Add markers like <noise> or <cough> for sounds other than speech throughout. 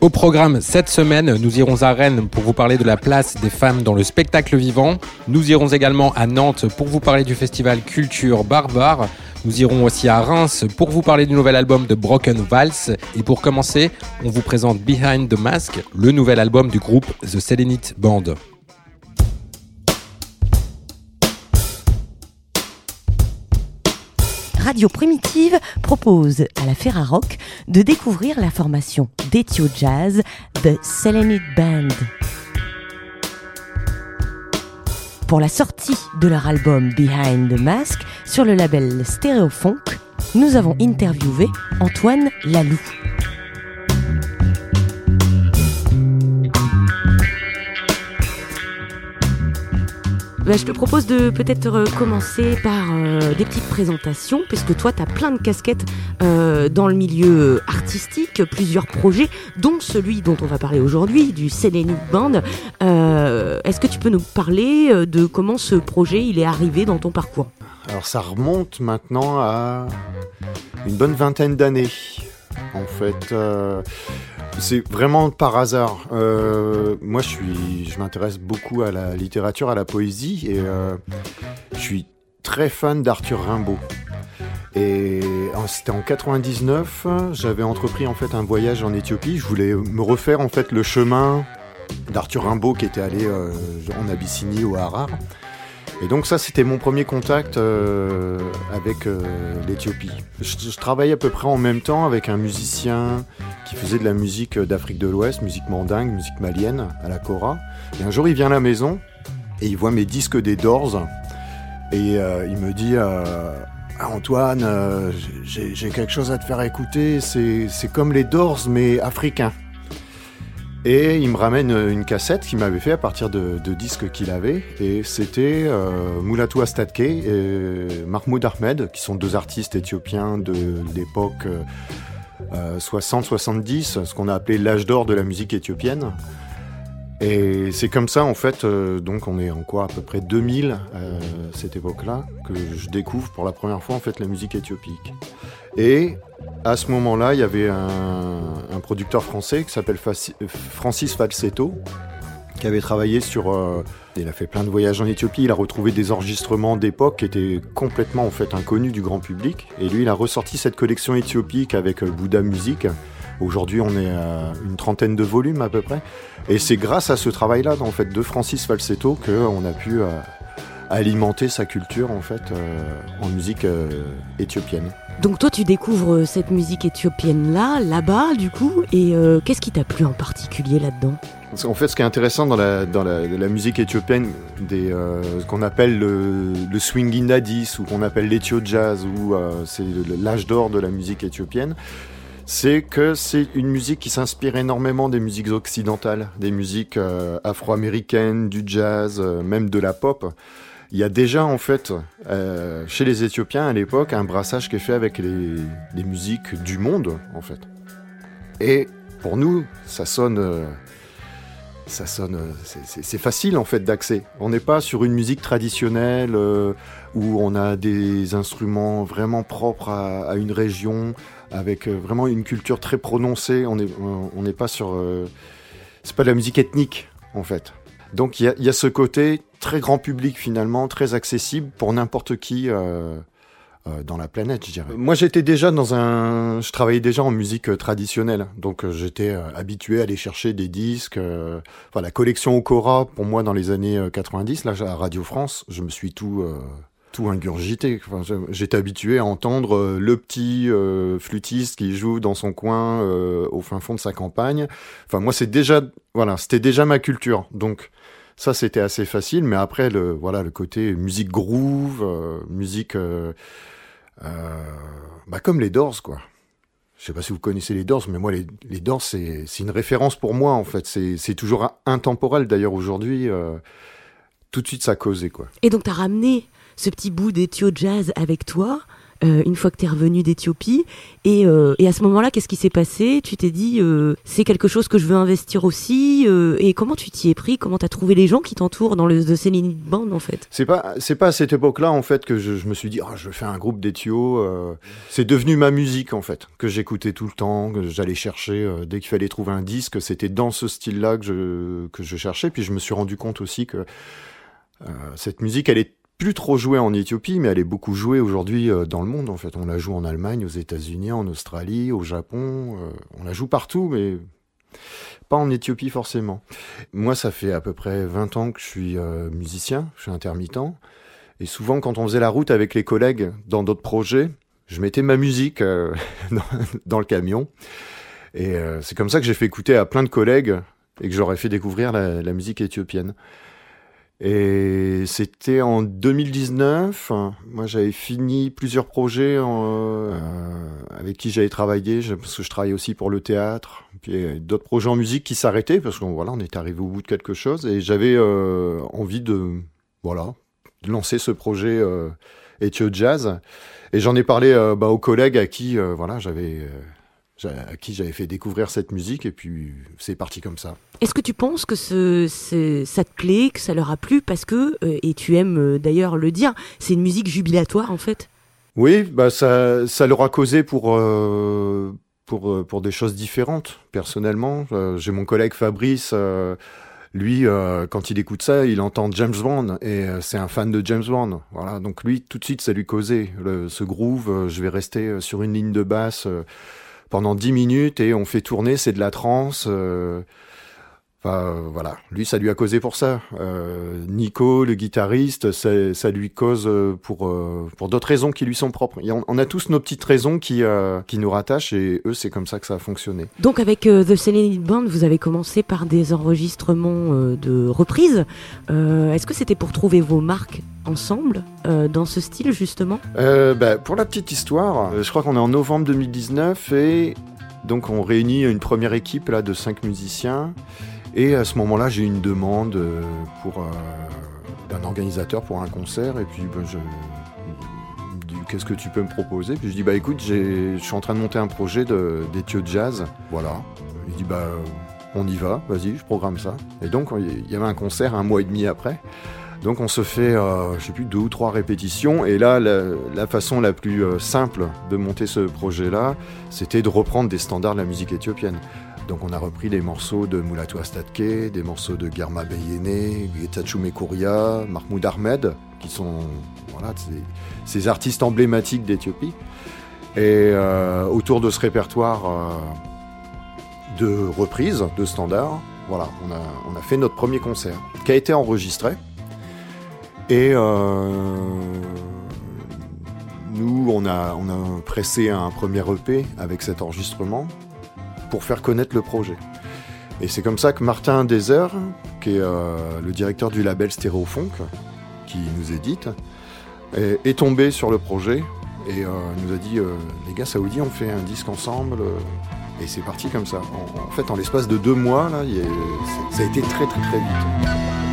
Au programme cette semaine, nous irons à Rennes pour vous parler de la place des femmes dans le spectacle vivant. Nous irons également à Nantes pour vous parler du festival Culture Barbare. Nous irons aussi à Reims pour vous parler du nouvel album de Broken Vals. Et pour commencer, on vous présente Behind the Mask, le nouvel album du groupe The Selenite Band. Radio Primitive propose à la Ferrarock de découvrir la formation d'Ethio Jazz The Selenite Band. Pour la sortie de leur album Behind the Mask sur le label Stereofunk, nous avons interviewé Antoine Laloux. Bah, je te propose de peut-être euh, commencer par euh, des petites présentations, puisque toi, tu as plein de casquettes euh, dans le milieu artistique, plusieurs projets, dont celui dont on va parler aujourd'hui, du Selenite Band. Est-ce que tu peux nous parler de comment ce projet il est arrivé dans ton parcours? Alors ça remonte maintenant à une bonne vingtaine d'années. En fait, c'est vraiment par hasard. Euh, moi, je suis, je m'intéresse beaucoup à la littérature, à la poésie, et euh, je suis très fan d'Arthur Rimbaud. Et c'était en 99, j'avais entrepris en fait un voyage en Éthiopie. Je voulais me refaire en fait le chemin d'Arthur Rimbaud qui était allé euh, en Abyssinie au Harar. Et donc ça, c'était mon premier contact euh, avec euh, l'Éthiopie. Je, travaillais à peu près en même temps avec un musicien qui faisait de la musique d'Afrique de l'Ouest, musique mandingue, musique malienne, à la Cora. Et un jour, il vient à la maison et il voit mes disques des Doors. Et euh, il me dit Antoine, j'ai quelque chose à te faire écouter, c'est comme les Doors, mais africains. Et il me ramène une cassette qu'il m'avait fait à partir de, disques qu'il avait. Et c'était euh, Moulatou Astatke et Mahmoud Ahmed, qui sont deux artistes éthiopiens de l'époque euh, 60-70, euh, ce qu'on a appelé l'âge d'or de la musique éthiopienne. Et c'est comme ça, en fait, euh, donc on est en quoi, à peu près 2000, euh, cette époque-là, que je découvre pour la première fois, en fait, la musique éthiopique. Et à ce moment-là, il y avait un, producteur français qui s'appelle Francis Falsetto, qui avait travaillé sur. Euh, il a fait plein de voyages en Éthiopie. Il a retrouvé des enregistrements d'époque qui étaient complètement en fait inconnus du grand public. Et lui, il a ressorti cette collection éthiopique avec Bouddha Music. Aujourd'hui, on est à une trentaine de volumes à peu près. Et c'est grâce à ce travail-là, en fait, de Francis Falsetto, qu'on a pu euh, alimenter sa culture en fait euh, en musique éthiopienne. Donc toi, tu découvres cette musique éthiopienne-là, là-bas, du coup, et euh, qu'est-ce qui t'a plu en particulier là-dedans? En fait, ce qui est intéressant dans la, dans la, musique éthiopienne, des, euh, ce qu'on appelle le, le swing indadis, ou qu'on appelle l'ethio jazz, ou euh, c'est l'âge d'or de la musique éthiopienne, c'est que c'est une musique qui s'inspire énormément des musiques occidentales, des musiques euh, afro-américaines, du jazz, euh, même de la pop il y a déjà en fait euh, chez les Éthiopiens à l'époque un brassage qui est fait avec les, musiques du monde en fait. Et pour nous, ça sonne, euh, ça sonne, c'est facile en fait d'accès. On n'est pas sur une musique traditionnelle euh, où on a des instruments vraiment propres à, une région avec euh, vraiment une culture très prononcée. On n'est on pas sur, euh, c'est pas de la musique ethnique en fait. Donc il y, a ce côté très grand public finalement, très accessible pour n'importe qui euh, euh, dans la planète, je dirais. Moi j'étais déjà dans un... Je travaillais déjà en musique traditionnelle, donc euh, j'étais habitué à aller chercher des disques. Enfin la collection Okora, pour moi dans les années 90, là à Radio France, je me suis tout... tout ingurgité. Enfin, J'étais habitué à entendre le petit flûtiste qui joue dans son coin au fin fond de sa campagne. Enfin, moi, c'est déjà, voilà, c'était déjà ma culture. Donc, ça, c'était assez facile, mais après, le, voilà, le côté musique groove, euh, musique euh, euh, bah, comme les Doors, quoi. Je sais pas si vous connaissez les Doors, mais moi, les, les Doors, c'est une référence pour moi, en fait. C'est toujours intemporel, d'ailleurs, aujourd'hui. Tout de suite, ça causait, quoi. Et donc, tu as ramené ce petit bout d'Ethio Jazz avec toi une fois que tu es revenu d'Éthiopie. Et, et, à ce moment-là, qu'est-ce qui s'est passé? Tu t'es dit, c'est quelque chose que je veux investir aussi. et comment tu t'y es pris? Comment tu as trouvé les gens qui t'entourent dans le The Céline Band, en fait? C'est pas, c'est pas à cette époque-là, en fait, que je, me suis dit, oh, je faire un groupe d'Éthio. c'est devenu ma musique, en fait, que j'écoutais tout le temps, que j'allais chercher dès qu'il fallait trouver un disque. C'était dans ce style-là que je, que je cherchais. Puis je me suis rendu compte aussi que cette musique, elle est plus trop jouée en Éthiopie, mais elle est beaucoup jouée aujourd'hui euh, dans le monde. En fait, on la joue en Allemagne, aux États-Unis, en Australie, au Japon. Euh, on la joue partout, mais pas en Éthiopie forcément. Moi, ça fait à peu près 20 ans que je suis euh, musicien, je suis intermittent. Et souvent, quand on faisait la route avec les collègues dans d'autres projets, je mettais ma musique <laughs> dans, le camion. Et c'est comme ça que j'ai fait écouter à plein de collègues et que j'aurais fait découvrir la musique éthiopienne. Et c'était en 2019. Moi, j'avais fini plusieurs projets euh, avec qui j'avais travaillé, parce que je travaillais aussi pour le théâtre. Puis d'autres projets en musique qui s'arrêtaient parce qu'on voilà, on était arrivé au bout de quelque chose. Et j'avais euh, envie de voilà lancer ce projet euh, Jazz. Et j'en ai parlé euh, bah, aux collègues à qui voilà j'avais à qui j'avais fait découvrir cette musique et puis c'est parti comme ça. Est-ce que tu penses que ce, ça te plaît, que ça leur a plu? Parce que, euh, et tu aimes euh, d'ailleurs le dire, c'est une musique jubilatoire en fait Oui, bah ça, ça leur a causé pour, euh, pour, pour des choses différentes personnellement. J'ai mon collègue Fabrice. lui, quand il écoute ça, il entend James Bond et c'est un fan de James Bond. Voilà, donc lui, tout de suite, ça lui causait ce groove. je vais rester sur une ligne de basse pendant 10 minutes et on fait tourner, c'est de la trance. Euh, Enfin, euh, voilà, lui, ça lui a causé pour ça. Euh, Nico, le guitariste, ça, ça lui cause euh, pour pour d'autres raisons qui lui sont propres. on, a tous nos petites raisons qui qui nous rattachent et eux, c'est comme ça que ça a fonctionné. Donc avec The Céline Band, vous avez commencé par des enregistrements de reprises. Est-ce que c'était pour trouver vos marques ensemble dans ce style justement? Bah, Pour la petite histoire, je crois qu'on est en novembre 2019 et donc on réunit une première équipe là de cinq musiciens. Et à ce moment-là, j'ai une demande euh, pour euh, d'un organisateur pour un concert. Et puis, ben, je, qu'est-ce que tu peux me proposer? Puis je dis bah écoute, je suis en train de monter un projet d'études de jazz. Voilà. Il dit bah on y va, vas-y, je programme ça. Et donc il y avait un concert un mois et demi après. Donc on se fait, euh, je sais plus, deux ou trois répétitions. Et là, la, façon la plus simple de monter ce projet-là, c'était de reprendre des standards de la musique éthiopienne. Donc on a repris des morceaux de Mulatu Astatke, des morceaux de Germa Beyene, Getachume Kouria, Mahmoud Ahmed, qui sont ces, artistes emblématiques d'Éthiopie. Et euh, autour de ce répertoire euh, de reprises, de standards, voilà, on a, on a, fait notre premier concert, qui a été enregistré. Et euh, nous, on a, on a pressé un premier EP avec cet enregistrement pour faire connaître le projet. Et c'est comme ça que Martin Deser, qui est euh, le directeur du label Stéréofunk, qui nous édite, est, tombé sur le projet et euh, nous a dit euh, les gars Saoudi on fait un disque ensemble et c'est parti comme ça. En, fait en l'espace de deux mois là, ça a été très très très vite.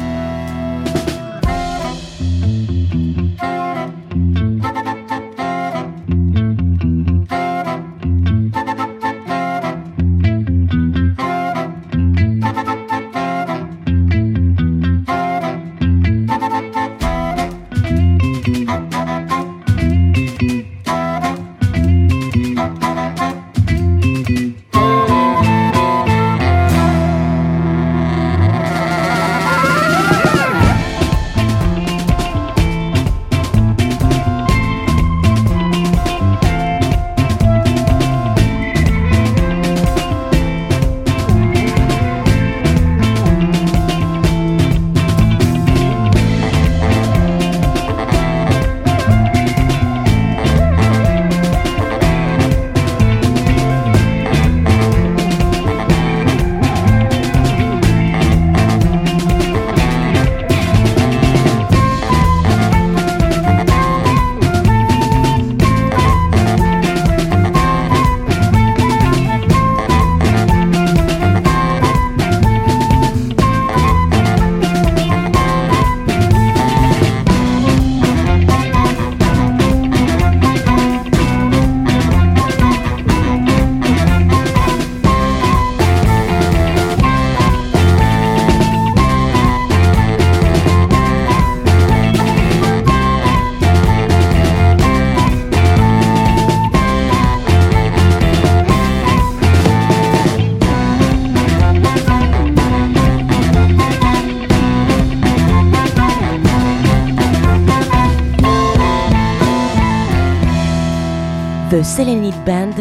Selenite Band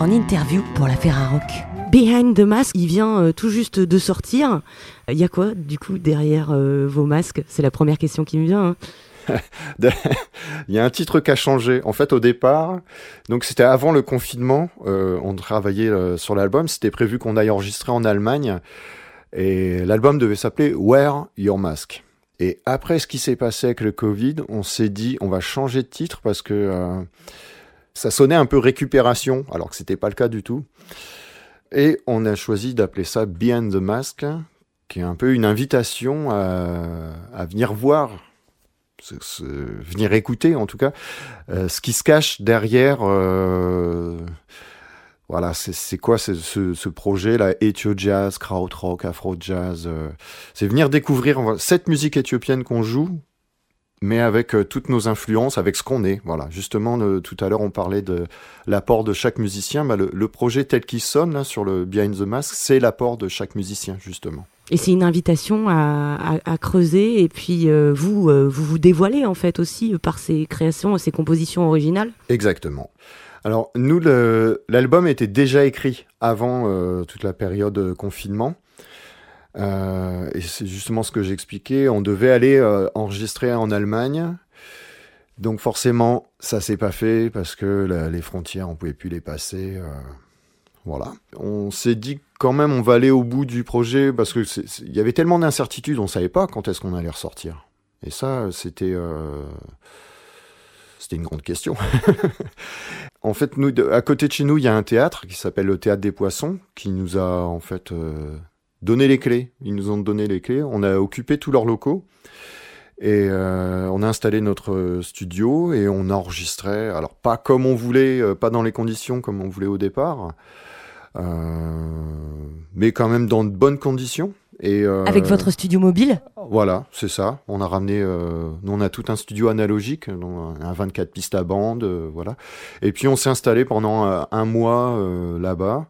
en interview pour la Rock. Behind the Mask, il vient euh, tout juste de sortir. Il y a quoi, du coup, derrière euh, vos masques? C'est la première question qui me vient. Hein. <laughs> <laughs> il y a un titre qui a changé. En fait, au départ, donc c'était avant le confinement, euh, on travaillait sur l'album. C'était prévu qu'on aille enregistrer en Allemagne. Et l'album devait s'appeler Wear Your Mask. Et après ce qui s'est passé avec le Covid, on s'est dit on va changer de titre parce que ça sonnait un peu récupération, alors que c'était pas le cas du tout. Et on a choisi d'appeler ça Behind the Mask, qui est un peu une invitation à, venir voir, venir écouter en tout cas, euh, ce qui se cache derrière. Euh, voilà, c'est quoi ce, ce, projet là, Ethio Jazz, Krautrock, Afro Jazz. Euh, c'est venir découvrir cette musique éthiopienne qu'on joue, mais avec euh, toutes nos influences, avec ce qu'on est. Voilà, justement, tout à l'heure, on parlait de l'apport de chaque musicien. Bah, le, projet tel qu'il sonne là, sur le Behind the Mask, c'est l'apport de chaque musicien, justement. Et c'est une invitation à, creuser et puis euh, vous, euh, vous vous dévoilez en fait aussi par ces créations, ces compositions originales Exactement. Alors nous, l'album était déjà écrit avant toute la période confinement. Euh, et c'est justement ce que j'expliquais. On devait aller euh, enregistrer en Allemagne. Donc forcément, ça s'est pas fait parce que les frontières, on pouvait plus les passer. Euh, voilà. On s'est dit quand même, on va aller au bout du projet parce que il y avait tellement d'incertitudes, on savait pas quand est-ce qu'on allait ressortir. Et ça, c'était c'était une grande question. <laughs> en fait, nous, à côté de chez nous, il y a un théâtre qui s'appelle le Théâtre des Poissons, qui nous a en fait donné les clés. Ils nous ont donné les clés. On a occupé tous leurs locaux. Et euh, on a installé notre studio et on enregistrait, alors pas comme on voulait, euh, pas dans les conditions comme on voulait au départ, euh, mais quand même dans de bonnes conditions. Et Avec votre studio mobile? Voilà, c'est ça. On a ramené, nous on a tout un studio analogique, un 24 pistes à bande, voilà. Et puis on s'est installé pendant un mois là-bas.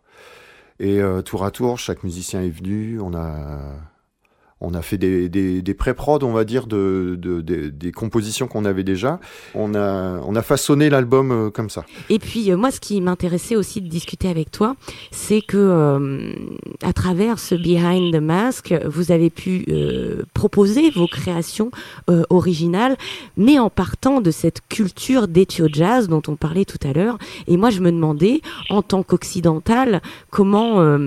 Et euh, tour à tour, chaque musicien est venu. On a on a fait des, pré-prod, on va dire, de, de, des compositions qu'on avait déjà. On a, on a façonné l'album euh, comme ça. Et puis, euh, moi, ce qui m'intéressait aussi de discuter avec toi, c'est que euh, à travers ce Behind the Mask, vous avez pu proposer vos créations originales, mais en partant de cette culture d'Ethio Jazz dont on parlait tout à l'heure. Et moi, je me demandais, en tant qu'occidental, comment,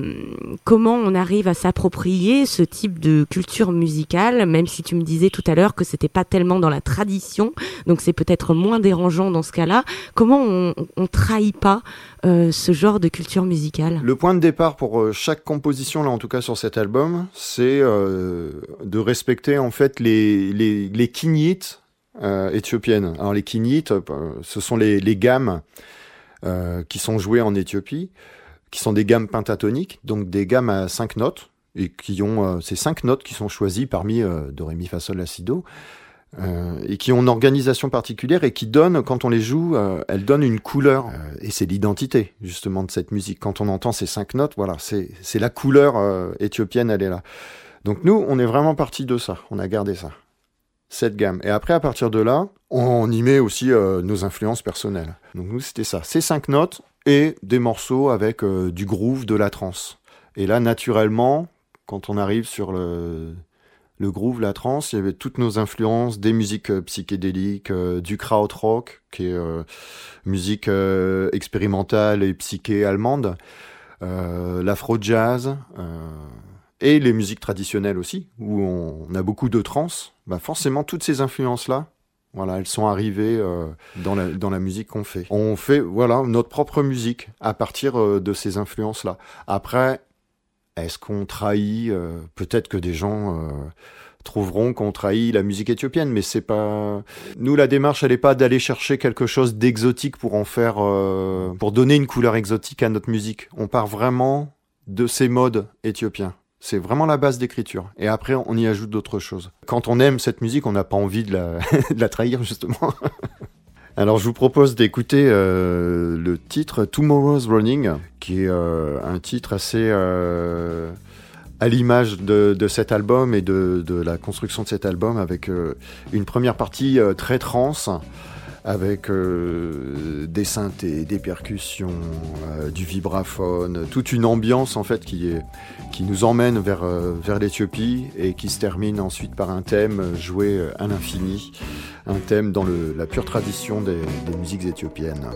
comment on arrive à s'approprier ce type de culture culture musicale, même si tu me disais tout à l'heure que c'était pas tellement dans la tradition, donc c'est peut-être moins dérangeant dans ce cas-là. Comment on, on trahit pas euh, ce genre de culture musicale? Le point de départ pour euh, chaque composition, là en tout cas sur cet album, c'est euh, de respecter en fait les, les, les éthiopiennes. Alors les kinyites, ce sont les, les gammes qui sont jouées en Éthiopie, qui sont des gammes pentatoniques, donc des gammes à cinq notes et qui ont euh, ces cinq notes qui sont choisies parmi euh, do, ré, mi, fa, sol, la, si, do, euh, et qui ont une organisation particulière et qui donnent, quand on les joue, elles donnent une couleur. et c'est l'identité, justement, de cette musique. Quand on entend ces cinq notes, voilà, c'est la couleur éthiopienne, elle est là. Donc nous, on est vraiment parti de ça. On a gardé ça. Cette gamme. Et après, à partir de là, on y met aussi nos influences personnelles. Donc nous, c'était ça. Ces cinq notes et des morceaux avec du groove, de la trance. Et là, naturellement, quand on arrive sur le, groove, la trance, il y avait toutes nos influences, des musiques euh, psychédéliques, euh, du krautrock, qui est euh, musique expérimentale et psyché allemande, l'afro-jazz, et les musiques traditionnelles aussi, où on, a beaucoup de trance. Bah forcément, toutes ces influences-là, voilà, elles sont arrivées dans, la, dans la musique qu'on fait. On fait voilà notre propre musique à partir de ces influences-là. Après, est-ce qu'on trahit euh, Peut-être que des gens euh, trouveront qu'on trahit la musique éthiopienne, mais c'est pas. Nous, la démarche, elle n'est pas d'aller chercher quelque chose d'exotique pour en faire, euh, pour donner une couleur exotique à notre musique. On part vraiment de ces modes éthiopiens. C'est vraiment la base d'écriture. Et après, on y ajoute d'autres choses. Quand on aime cette musique, on n'a pas envie de la, <laughs> de la trahir, justement. <laughs> Alors je vous propose d'écouter euh, le titre Tomorrow's Running, qui est euh, un titre assez euh, à l'image de, cet album et de, la construction de cet album, avec une première partie très trance, avec des synthés, des percussions, du vibraphone, toute une ambiance en fait qui, nous emmène vers, vers l'Éthiopie et qui se termine ensuite par un thème joué à l'infini, un thème dans la pure tradition des musiques éthiopiennes.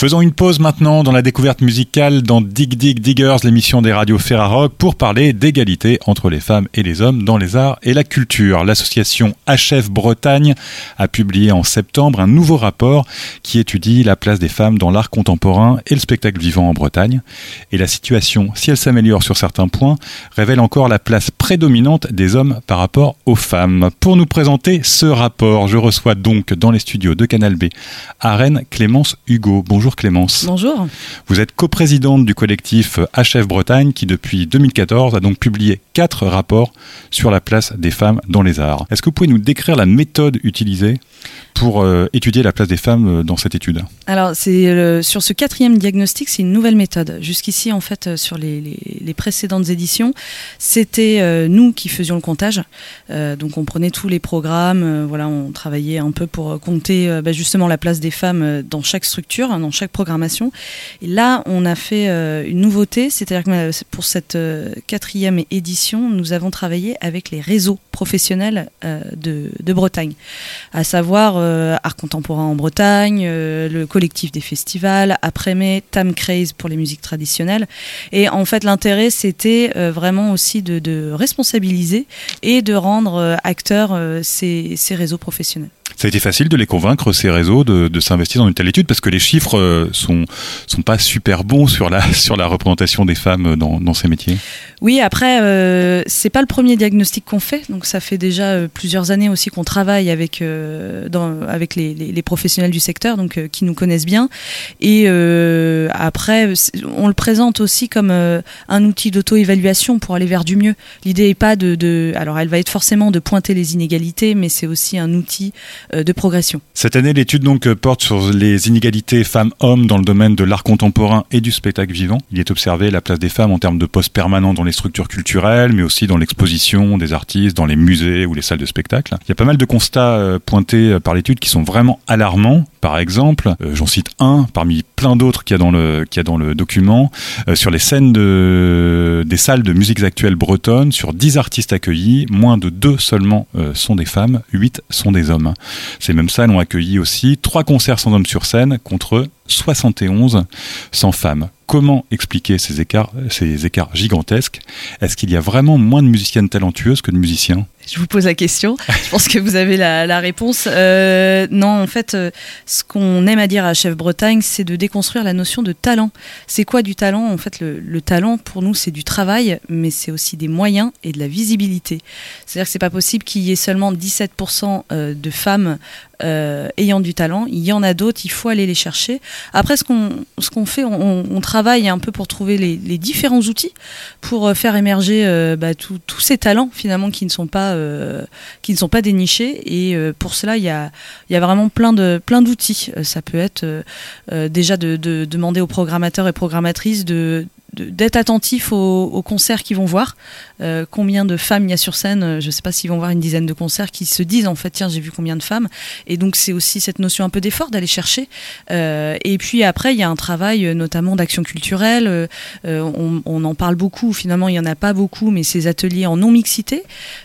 Faisons une pause maintenant dans la découverte musicale dans Dig Dig Diggers, l'émission des radios Ferrarock, pour parler d'égalité entre les femmes et les hommes dans les arts et la culture. L'association HF Bretagne a publié en septembre un nouveau rapport qui étudie la place des femmes dans l'art contemporain et le spectacle vivant en Bretagne. Et la situation, si elle s'améliore sur certains points, révèle encore la place prédominante des hommes par rapport aux femmes. Pour nous présenter ce rapport, je reçois donc dans les studios de Canal B à Rennes Clémence Hugo. Bonjour Clémence. Bonjour. Vous êtes coprésidente du collectif HF Bretagne qui depuis 2014 a donc publié quatre rapports sur la place des femmes dans les arts. Est-ce que vous pouvez nous décrire la méthode utilisée pour euh, étudier la place des femmes euh, dans cette étude? Alors, c'est sur ce quatrième diagnostic, c'est une nouvelle méthode. Jusqu'ici, en fait, euh, sur les, les, précédentes éditions, c'était nous qui faisions le comptage. donc, on prenait tous les programmes, voilà, on travaillait un peu pour compter bah, justement la place des femmes dans chaque structure, hein, dans chaque programmation. Et là, on a fait une nouveauté, c'est-à-dire que pour cette quatrième édition, nous avons travaillé avec les réseaux professionnels de, de Bretagne, à savoir euh, art contemporain en Bretagne, euh, le collectif des festivals, après-mai, Tam Craze pour les musiques traditionnelles. Et en fait, l'intérêt, c'était euh, vraiment aussi de, responsabiliser et de rendre acteurs ces réseaux professionnels. Ça a été facile de les convaincre, ces réseaux, de, de s'investir dans une telle étude parce que les chiffres euh, sont, sont pas super bons sur la, <laughs> sur la représentation des femmes dans, dans ces métiers. Oui, après, euh, c'est pas le premier diagnostic qu'on fait. Donc, ça fait déjà euh, plusieurs années aussi qu'on travaille avec, euh, avec les, professionnels du secteur, donc qui nous connaissent bien. Et après, on le présente aussi comme un outil d'auto-évaluation pour aller vers du mieux. L'idée est pas de, de, alors, elle va être forcément de pointer les inégalités, mais c'est aussi un outil progression. Cette année, l'étude donc euh, porte sur les inégalités femmes-hommes dans le domaine de l'art contemporain et du spectacle vivant. Il est observé la place des femmes en termes de postes permanents dans les structures culturelles, mais aussi dans l'exposition des artistes, dans les musées ou les salles de spectacle. Il y a pas mal de constats euh, pointés par l'étude qui sont vraiment alarmants. Par exemple, j'en cite un parmi plein d'autres qu'il y a dans le, y dans le document, sur les scènes de, des salles de musiques actuelles bretonnes, sur 10 artistes accueillis, moins de 2 seulement sont des femmes, 8 sont des hommes. Ces mêmes salles ont accueilli aussi trois concerts sans hommes sur scène contre 71 sans femmes. Comment expliquer ces écarts, ces écarts gigantesques? Est-ce qu'il y a vraiment moins de musiciennes talentueuses que de musiciens? Je vous pose la question. Je pense que vous avez la, réponse. Euh, non, en fait, euh, ce qu'on aime à dire à Chef Bretagne, c'est de déconstruire la notion de talent. C'est quoi du talent? En fait, le, talent, pour nous, c'est du travail, mais c'est aussi des moyens et de la visibilité. C'est-à-dire que c'est pas possible qu'il y ait seulement 17% euh, de femmes ayant du talent. Il y en a d'autres, il faut aller les chercher. Après, ce qu'on fait, on, travaille un peu pour trouver les, différents outils pour faire émerger bah, tous ces talents finalement qui ne sont pas euh, qui ne sont pas dénichés. Et euh, pour cela, il y a, il y a vraiment plein de plein d'outils. Euh, ça peut être déjà de, de, demander aux programmateurs et programmatrices de d'être attentif aux, concerts qu'ils vont voir. Euh, combien de femmes il y a sur scène euh, Je ne sais pas s'ils vont voir une dizaine de concerts qui se disent en fait tiens j'ai vu combien de femmes. Et donc c'est aussi cette notion un peu d'effort d'aller chercher. Euh, et puis après il y a un travail notamment d'action culturelle. On, en parle beaucoup. Finalement il y en a pas beaucoup, mais ces ateliers en non mixité.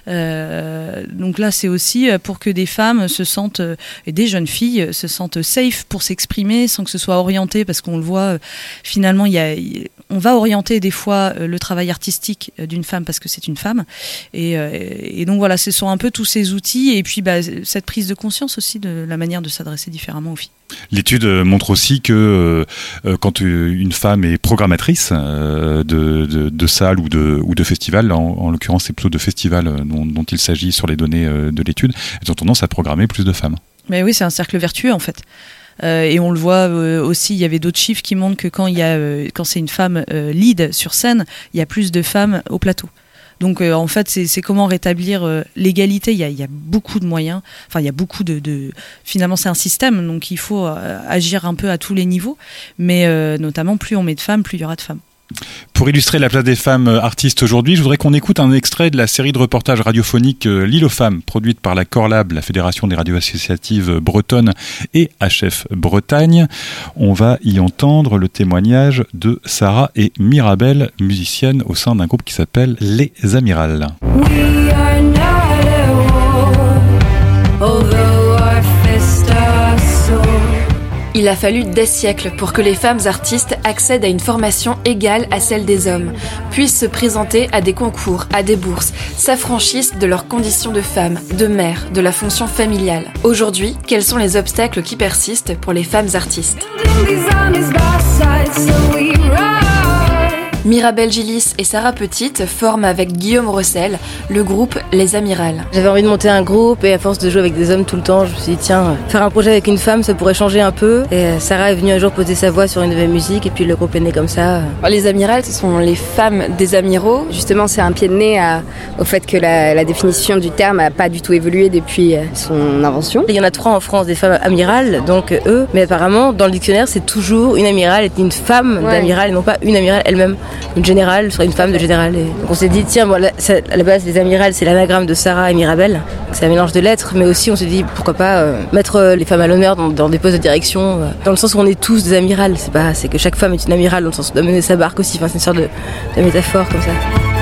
donc là c'est aussi pour que des femmes se sentent et des jeunes filles se sentent safe pour s'exprimer sans que ce soit orienté parce qu'on le voit finalement il y a on va orienter des fois euh, le travail artistique euh, d'une femme parce que c'est une femme. Euh, et, donc voilà, ce sont un peu tous ces outils et puis bah, cette prise de conscience aussi de la manière de s'adresser différemment aux filles. L'étude montre aussi que quand une femme est programmatrice de, de, salles ou de, ou de festivals, en, l'occurrence c'est plutôt de festivals dont, dont il s'agit sur les données de l'étude, elles ont tendance à programmer plus de femmes. Mais oui, c'est un cercle vertueux en fait. Euh, et on le voit euh, aussi, il y avait d'autres chiffres qui montrent que quand, il y a, euh, quand c'est une femme lead sur scène, il y a plus de femmes au plateau. Donc en fait, c'est comment rétablir l'égalité. Il, y a beaucoup de moyens. Enfin, il y a beaucoup de. de... Finalement, c'est un système, donc il faut agir un peu à tous les niveaux. Mais notamment, plus on met de femmes, plus il y aura de femmes. Pour illustrer la place des femmes euh, artistes aujourd'hui, je voudrais qu'on écoute un extrait de la série de reportages radiophoniques euh, L'île aux femmes, produite par la Corlab, la Fédération des radios associatives bretonnes et HF Bretagne. On va y entendre le témoignage de Sarah et Mirabel, musiciennes au sein d'un groupe qui s'appelle Les Amirales. Il a fallu des siècles pour que les femmes artistes accèdent à une formation égale à celle des hommes, puissent se présenter à des concours, à des bourses, s'affranchissent de leurs conditions de femme, de mère, de la fonction familiale. Aujourd'hui, quels sont les obstacles qui persistent pour les femmes artistes? Mirabelle Gillis et Sarah Petite forment avec Guillaume Rossel le groupe Les Amirales. J'avais envie de monter un groupe et à force de jouer avec des hommes tout le temps, je me suis dit tiens, faire un projet avec une femme, ça pourrait changer un peu. Et Sarah est venue un jour poser sa voix sur une nouvelle musique et puis le groupe est né comme ça. Les Amirales, ce sont les femmes des amiraux. Justement, c'est un pied de nez au fait que la, définition du terme n'a pas du tout évolué depuis son invention. Il y en a trois en France, des femmes amirales, donc eux. Mais apparemment, dans le dictionnaire, c'est toujours une amirale est une femme d'amiral et non pas une amirale elle-même une générale soit une femme de général. Et donc on s'est dit, tiens, bon, à la base, les amirales, c'est l'anagramme de Sarah et Mirabelle. C'est un mélange de lettres, mais aussi on s'est dit, pourquoi pas euh, mettre euh, les femmes à l'honneur dans, des postes de direction, euh, dans le sens où on est tous des amirales. C'est pas, c'est que chaque femme est une amirale dans le sens de mener sa barque aussi. Enfin, c'est une sorte de, de métaphore comme ça.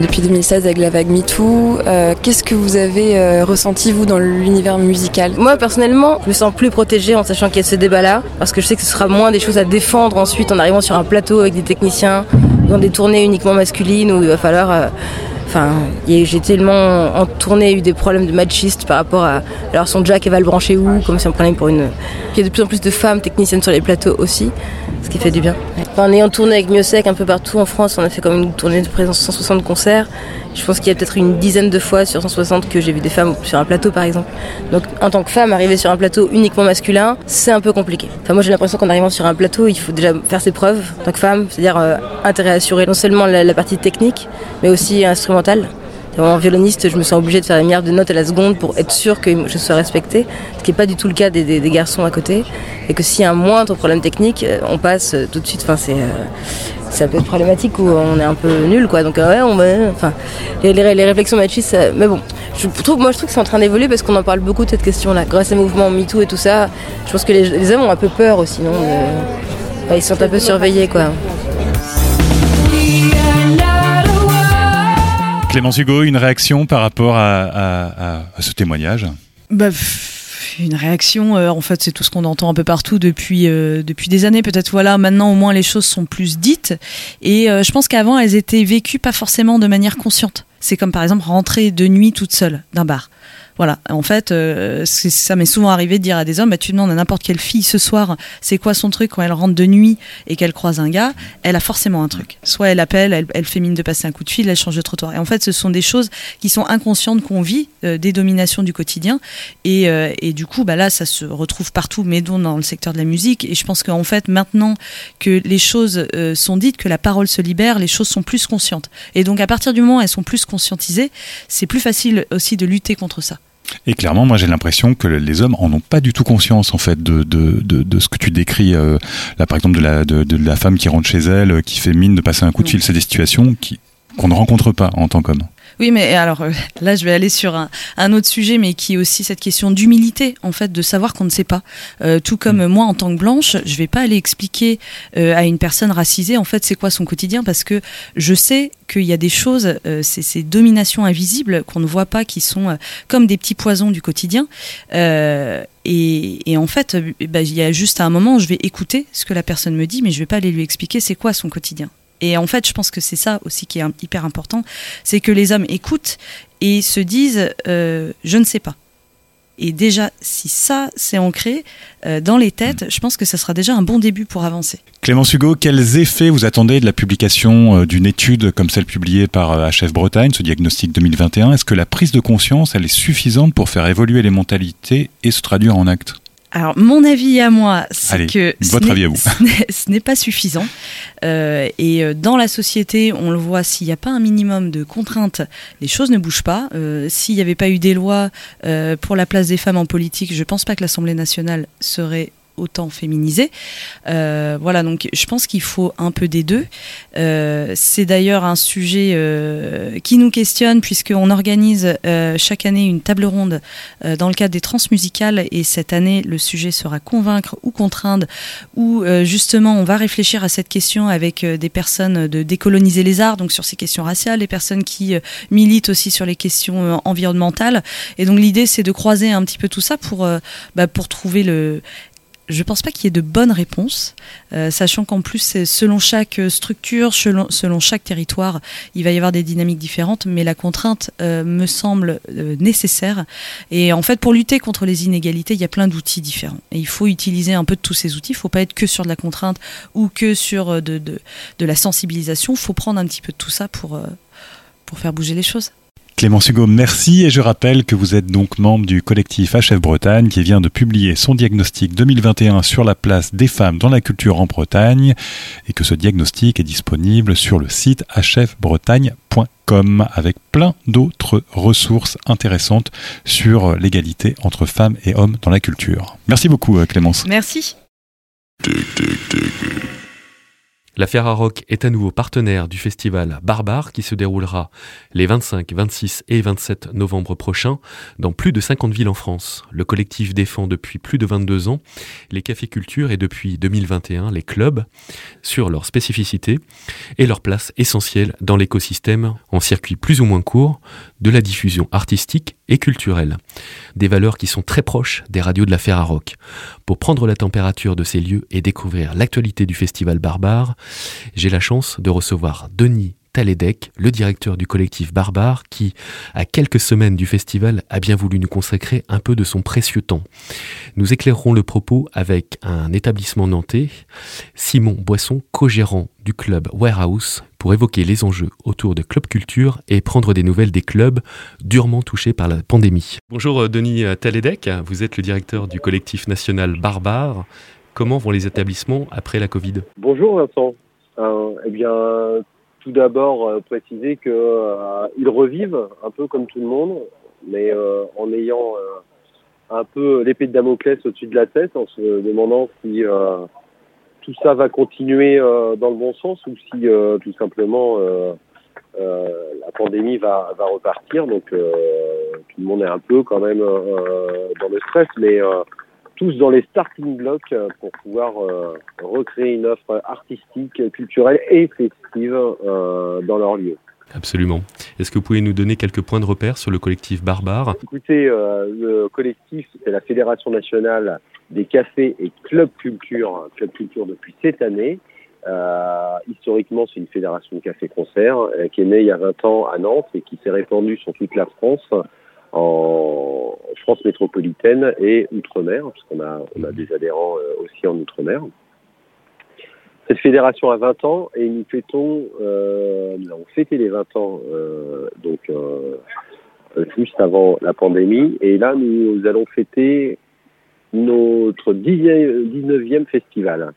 Depuis 2016 avec la vague MeToo, euh, qu'est-ce que vous avez euh, ressenti vous dans l'univers musical? Moi personnellement, je me sens plus protégée en sachant qu'il y a ce débat-là, parce que je sais que ce sera moins des choses à défendre ensuite en arrivant sur un plateau avec des techniciens, dans des tournées uniquement masculines où il va falloir... Euh, enfin, j'ai tellement en tournée eu des problèmes de machistes par rapport à alors son jack elle va le brancher où, comme si on prenait pour une. Il y a de plus en plus de femmes techniciennes sur les plateaux aussi, ce qui fait du bien. en ayant tourné avec Miosec un peu partout en France, on a fait comme une tournée de présence 160 concerts. Je pense qu'il y a peut-être une dizaine de fois sur 160 que j'ai vu des femmes sur un plateau par exemple. Donc en tant que femme, arriver sur un plateau uniquement masculin, c'est un peu compliqué. Enfin moi j'ai l'impression qu'en arrivant sur un plateau, il faut déjà faire ses preuves en tant que femme, c'est-à-dire euh, intérêt à assurer non seulement la, partie technique, mais aussi instrumentale. En violoniste, je me sens obligée de faire une milliard de notes à la seconde pour être sûre que je sois respectée, ce qui n'est pas du tout le cas des, garçons à côté. Et que s'il y a un moindre problème technique, euh, on passe tout de suite. Enfin, c'est ça peut être problématique où on est un peu nul quoi donc ouais enfin les, les, réflexions machistes mais bon je trouve moi je trouve que c'est en train d'évoluer parce qu'on en parle beaucoup de cette question là grâce au mouvement MeToo et tout ça je pense que les, hommes ont un peu peur aussi non ils sont un peu surveillés quoi Clémence Hugo, une réaction par rapport à, ce témoignage bah, une réaction. Euh, en fait, c'est tout ce qu'on entend un peu partout depuis euh, depuis des années. Peut-être voilà, maintenant au moins les choses sont plus dites. Et euh, je pense qu'avant, elles étaient vécues pas forcément de manière consciente. C'est comme par exemple rentrer de nuit toute seule d'un bar. Voilà, en fait, euh, ça m'est souvent arrivé de dire à des hommes, bah, tu demandes à n'importe quelle fille ce soir, c'est quoi son truc quand elle rentre de nuit et qu'elle croise un gars, elle a forcément un truc. Soit elle appelle, elle, fait mine de passer un coup de fil, elle change de trottoir. Et en fait, ce sont des choses qui sont inconscientes qu'on vit, euh, des dominations du quotidien. Et, euh, et, du coup, bah là, ça se retrouve partout, mais dont dans le secteur de la musique. Et je pense qu'en fait, maintenant que les choses sont dites, que la parole se libère, les choses sont plus conscientes. Et donc, à partir du moment où elles sont plus conscientisées, c'est plus facile aussi de lutter contre ça. Et clairement, moi j'ai l'impression que les hommes en ont pas du tout conscience en fait de, de, de, ce que tu décris euh, là par exemple de la, de, de, la femme qui rentre chez elle, euh, qui fait mine de passer un coup de fil. C'est des situations qui qu'on ne rencontre pas en tant qu'homme. Oui, mais alors euh, là, je vais aller sur un, un, autre sujet, mais qui est aussi cette question d'humilité, en fait, de savoir qu'on ne sait pas. Euh, tout comme mm. moi, en tant que blanche, je vais pas aller expliquer euh, à une personne racisée, en fait, c'est quoi son quotidien, parce que je sais qu'il y a des choses, c'est ces dominations invisibles qu'on ne voit pas, qui sont comme des petits poisons du quotidien. Et, et, en fait, bah, il y a juste un moment, je vais écouter ce que la personne me dit, mais je vais pas aller lui expliquer c'est quoi son quotidien. Et en fait, je pense que c'est ça aussi qui est hyper important, c'est que les hommes écoutent et se disent euh, je ne sais pas. Et déjà, si ça c'est ancré euh, dans les têtes, je pense que ça sera déjà un bon début pour avancer. Clémence Hugo, quels effets vous attendez de la publication euh, d'une étude comme celle publiée par HF Bretagne, ce diagnostic 2021 Est-ce que la prise de conscience, elle est suffisante pour faire évoluer les mentalités et se traduire en actes? Alors, mon avis à moi, c'est que votre avis à vous. ce n'est pas suffisant. Euh, et euh, dans la société, on le voit, s'il n'y a pas un minimum de contraintes, les choses ne bougent pas. Euh, s'il n'y avait pas eu des lois euh, pour la place des femmes en politique, je ne pense pas que l'Assemblée nationale serait autant féminisé. Euh, voilà, donc je pense qu'il faut un peu des deux. Euh, c'est d'ailleurs un sujet euh, qui nous questionne puisqu'on organise chaque année une table ronde dans le cadre des transmusicales et cette année le sujet sera convaincre ou contraindre ou justement on va réfléchir à cette question avec des personnes de décoloniser les arts, donc sur ces questions raciales, des personnes qui militent aussi sur les questions environnementales. Et donc l'idée c'est de croiser un petit peu tout ça pour, bah, pour trouver le je pense pas qu'il y ait de bonnes réponses, euh, sachant qu'en plus, selon chaque structure, selon, selon, chaque territoire, il va y avoir des dynamiques différentes, mais la contrainte euh, me semble euh, nécessaire. Et en fait, pour lutter contre les inégalités, il y a plein d'outils différents. Et il faut utiliser un peu de tous ces outils. Il faut pas être que sur de la contrainte ou que sur de, de, de la sensibilisation. Il faut prendre un petit peu de tout ça pour, pour faire bouger les choses. Clémence Hugo, merci et je rappelle que vous êtes donc membre du collectif HF Bretagne qui vient de publier son diagnostic 2021 sur la place des femmes dans la culture en Bretagne et que ce diagnostic est disponible sur le site hfbretagne.com avec plein d'autres ressources intéressantes sur l'égalité entre femmes et hommes dans la culture. Merci beaucoup Clémence. Merci. La Ferrarock est à nouveau partenaire du festival Barbare qui se déroulera les 25, 26 et 27 novembre prochains dans plus de 50 villes en France. Le collectif défend depuis plus de 22 ans les cafés-cultures et depuis 2021 les clubs sur leurs spécificités et leur place essentielle dans l'écosystème en circuit plus ou moins court de la diffusion artistique et culturelle. Des valeurs qui sont très proches des radios de la Ferrarock. Pour prendre la température de ces lieux et découvrir l'actualité du festival Barbare, j'ai la chance de recevoir Denis Taledec, le directeur du collectif Barbare, qui, à quelques semaines du festival, a bien voulu nous consacrer un peu de son précieux temps. Nous éclairerons le propos avec un établissement nantais, Simon Boisson, co-gérant du club Warehouse, pour évoquer les enjeux autour de Club Culture et prendre des nouvelles des clubs durement touchés par la pandémie. Bonjour euh, Denis Taledec, vous êtes le directeur du collectif national Barbare. Comment vont les établissements après la Covid Bonjour Vincent. Euh, eh bien, tout d'abord euh, préciser qu'ils euh, revivent un peu comme tout le monde, mais euh, en ayant un peu l'épée de Damoclès au-dessus de la tête, en se demandant si tout ça va continuer dans le bon sens ou si tout simplement la pandémie va, va repartir. Donc tout le monde est un peu quand même dans le stress, mais tous dans les starting blocks euh, pour pouvoir euh, recréer une offre artistique, culturelle et festive euh, dans leur lieu. Absolument. Est-ce que vous pouvez nous donner quelques points de repère sur le collectif Barbare? Écoutez, le collectif, c'est la Fédération nationale des cafés et clubs culture, club culture depuis cette année. historiquement, c'est une fédération de cafés-concerts qui est née il y a 20 ans à Nantes et qui s'est répandue sur toute la France en France métropolitaine et Outre-mer, puisqu'on a, on a des adhérents euh, aussi en Outre-mer. Cette fédération a 20 ans et nous fêtons, euh, nous avons fêté les 20 ans euh, donc euh, juste avant la pandémie et là nous allons fêter notre 19e festival.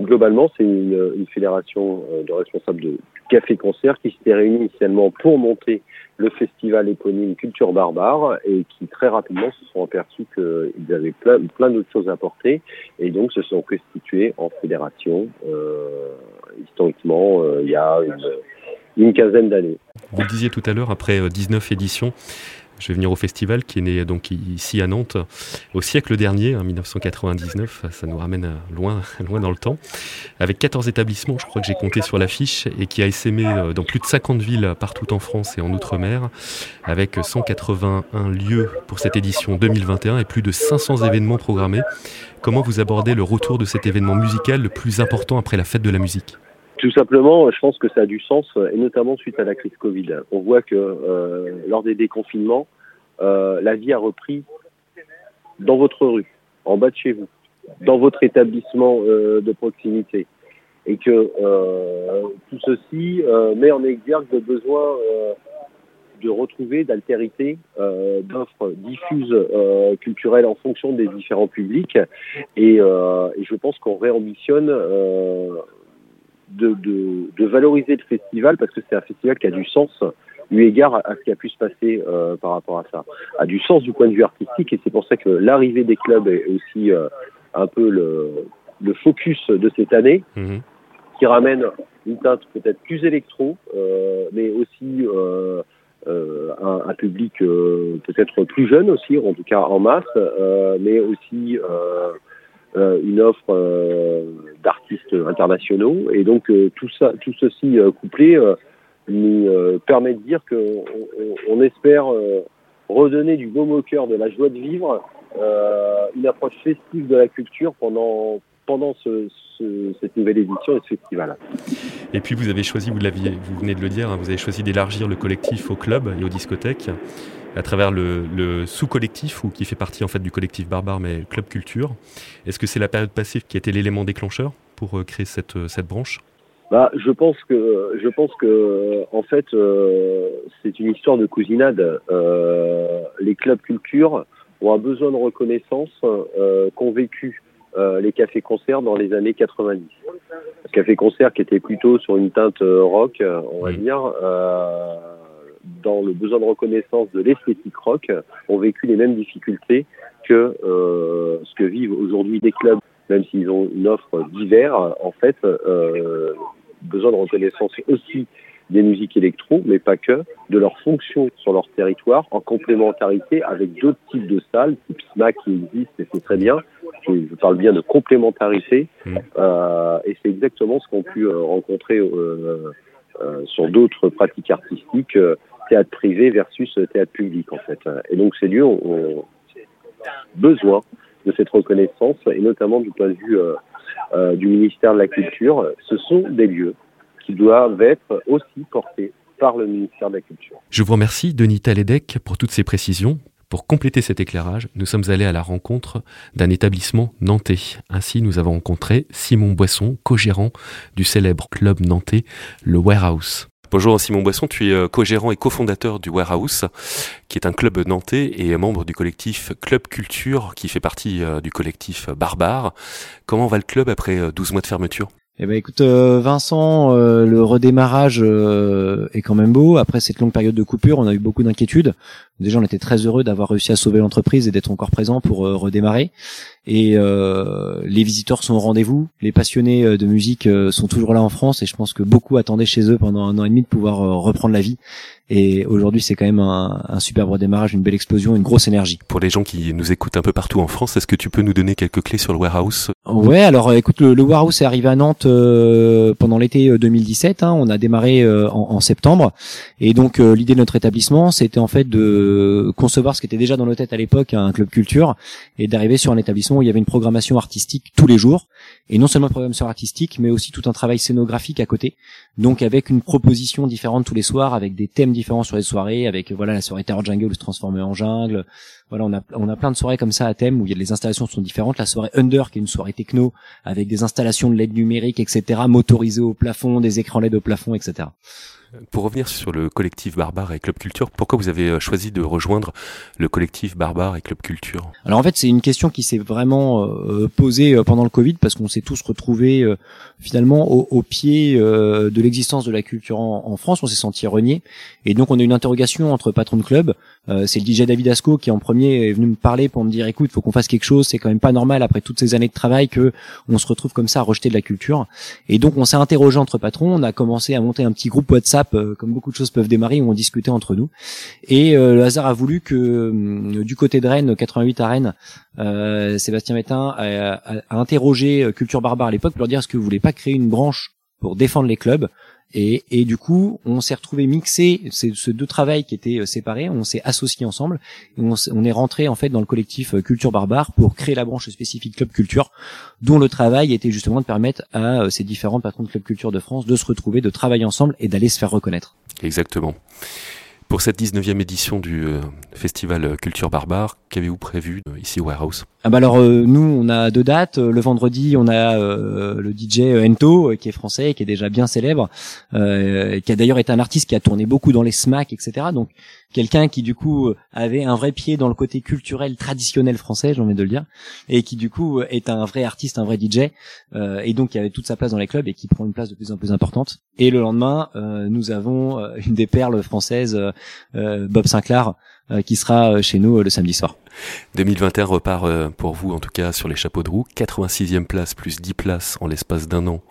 Globalement, c'est une, fédération de responsables de café-concert qui s'était réunie initialement pour monter le festival éponyme Culture Barbare et qui très rapidement se sont aperçus qu'ils avaient plein, d'autres choses à apporter et donc se sont constitués en fédération euh, historiquement euh, il y a une, une quinzaine d'années. Vous disiez tout à l'heure, après 19 euh, éditions, je vais venir au festival qui est né donc ici à Nantes au siècle dernier, en 1999. Ça nous ramène loin, <laughs> loin dans le temps. Avec 14 établissements, je crois que j'ai compté sur l'affiche, et qui a essaimé euh, dans plus de 50 villes partout en France et en Outre-mer, avec 181 lieux pour cette édition 2021 et plus de 500 événements programmés. Comment vous abordez le retour de cet événement musical le plus important après la fête de la musique? Tout simplement, je pense que ça a du sens, et notamment suite à la crise Covid. On voit que euh, lors des déconfinements, euh, la vie a repris dans votre rue, en bas de chez vous, dans votre établissement euh, de proximité, et que euh, tout ceci euh, met en exergue le besoin euh, de retrouver d'altérité d'offres diffuses culturelles en fonction des différents publics, et, et je pense qu'on réambitionne de, de, de, valoriser le festival parce que c'est un festival qui a du sens eu égard à, ce qui a pu se passer euh, par rapport à ça, a du sens du point de vue artistique et c'est pour ça que l'arrivée des clubs est aussi euh, un peu le, le, focus de cette année, mmh. qui ramène une teinte peut-être plus électro, euh, mais aussi euh, euh, un, un, public peut-être plus jeune aussi, en tout cas en masse, mais aussi euh, une offre euh, d'artistes internationaux. Et donc euh, tout ça, tout ceci couplé nous permet de dire qu'on on, on espère redonner du baume au cœur, de la joie de vivre une approche festive de la culture pendant pendant ce, cette nouvelle édition et ce festival. Et puis vous avez choisi, vous venez de le dire, hein, vous avez choisi d'élargir le collectif au club et aux discothèques à travers le, sous-collectif ou qui fait partie en fait du collectif Barbare mais Club Culture. Est-ce que c'est la période passée qui était l'élément déclencheur pour euh, créer cette, euh, cette branche? Bah, je pense que je pense que en fait euh, c'est une histoire de cousinade. les clubs culture ont un besoin de reconnaissance qu'ont vécu les cafés-concerts dans les années 90. Café-concert qui était plutôt sur une teinte rock, on va dire dans le besoin de reconnaissance de l'esthétique rock, ont vécu les mêmes difficultés que euh, ce que vivent aujourd'hui des clubs, même s'ils ont une offre divers, en fait, euh, besoin de reconnaissance aussi des musiques électro, mais pas que, de leur fonction sur leur territoire, en complémentarité avec d'autres types de salles, type SMAC qui existent, et c'est très bien. Je, parle bien de complémentarité, mmh. euh, et c'est exactement ce qu'ont pu euh, rencontrer euh, sur d'autres pratiques artistiques théâtre privé versus théâtre public en fait. Et donc ces lieux ont, besoin de cette reconnaissance et notamment du point de vue euh, euh, du ministère de la Culture. Ce sont des lieux qui doivent être aussi portés par le ministère de la Culture. Je vous remercie Denis Taledec pour toutes ces précisions. Pour compléter cet éclairage, nous sommes allés à la rencontre d'un établissement nantais. Ainsi, nous avons rencontré Simon Boisson, co-gérant du célèbre club nantais, le Warehouse. Bonjour Simon Boisson, tu es euh, co-gérant et cofondateur du Warehouse, qui est un club nantais et membre du collectif Club Culture, qui fait partie euh, du collectif Barbare. Comment va le club après 12 euh, mois de fermeture? Eh ben écoute Vincent, le redémarrage est quand même beau. Après cette longue période de coupure, on a eu beaucoup d'inquiétudes. Déjà, on était très heureux d'avoir réussi à sauver l'entreprise et d'être encore présent pour redémarrer. Et les visiteurs sont au rendez-vous. Les passionnés de musique sont toujours là en France et je pense que beaucoup attendaient chez eux pendant un an et demi de pouvoir reprendre la vie. Et aujourd'hui, c'est quand même un, un superbe redémarrage, une belle explosion, une grosse énergie. Pour les gens qui nous écoutent un peu partout en France, est-ce que tu peux nous donner quelques clés sur le warehouse? Ouais, alors écoute, le, warehouse est arrivé à Nantes euh, pendant l'été 2017. Euh, hein, on a démarré euh, en, en, septembre, et donc l'idée de notre établissement, c'était en fait de concevoir ce qui était déjà dans nos têtes à l'époque, un club culture, et d'arriver sur un établissement où il y avait une programmation artistique tous les jours, et non seulement une programmation artistique, mais aussi tout un travail scénographique à côté. Donc avec une proposition différente tous les soirs, avec des thèmes différents sur les soirées, avec voilà la soirée Terror Jungle se transformer en jungle. Voilà, on a on a plein de soirées comme ça à thème où il y a les installations sont différentes. La soirée Under qui est une soirée techno avec des installations de LED numérique, etc. motorisées au plafond, des écrans LED au plafond, etc. Pour revenir sur le collectif Barbare et Club Culture, pourquoi vous avez euh, choisi de rejoindre le collectif Barbare et Club Culture? Alors en fait, c'est une question qui s'est vraiment euh, posée euh, pendant le Covid parce qu'on s'est tous retrouvés finalement au, pied de l'existence de la culture en, France. On s'est senti renié et donc on a une interrogation entre patron de club. c'est le DJ David Asco qui en premier est venu me parler pour me dire écoute, faut qu'on fasse quelque chose. C'est quand même pas normal après toutes ces années de travail que on se retrouve comme ça à rejeter de la culture. Et donc on s'est interrogé entre patrons. On a commencé à monter un petit groupe WhatsApp euh, comme beaucoup de choses peuvent démarrer, où on discutait entre nous. Et euh, le hasard a voulu que euh, du côté de Rennes, 88 à Rennes, Sébastien Métain a, interrogé Culture Barbare à l'époque pour leur dire est-ce que vous voulez pas créer une branche pour défendre les clubs? Et, et, du coup, on s'est retrouvé mixé ces, ce deux travails qui étaient séparés, on s'est associés ensemble et on, on, est rentré en fait dans le collectif Culture Barbare pour créer la branche spécifique Club Culture, dont le travail était justement de permettre à ces différents patrons de Club Culture de France de se retrouver, de travailler ensemble et d'aller se faire reconnaître. Exactement. Pour cette 19e édition du euh, festival Culture Barbare, qu'avez-vous prévu euh, ici au Warehouse? Ah bah Alors euh, nous, on a deux dates. Le vendredi, on a le DJ Ento, qui est français, qui est déjà bien célèbre, qui a d'ailleurs été un artiste qui a tourné beaucoup dans les SMAC, etc. Donc quelqu'un qui du coup avait un vrai pied dans le côté culturel traditionnel français, j'ai envie de le dire, et qui du coup est un vrai artiste, un vrai DJ, et donc qui avait toute sa place dans les clubs et qui prend une place de plus en plus importante. Et le lendemain, nous avons une des perles françaises euh, Bob Sinclair euh, qui sera euh, chez nous le samedi soir. 2021 repart pour vous en tout cas sur les chapeaux de roue. 86e place plus 10 places en l'espace d'un an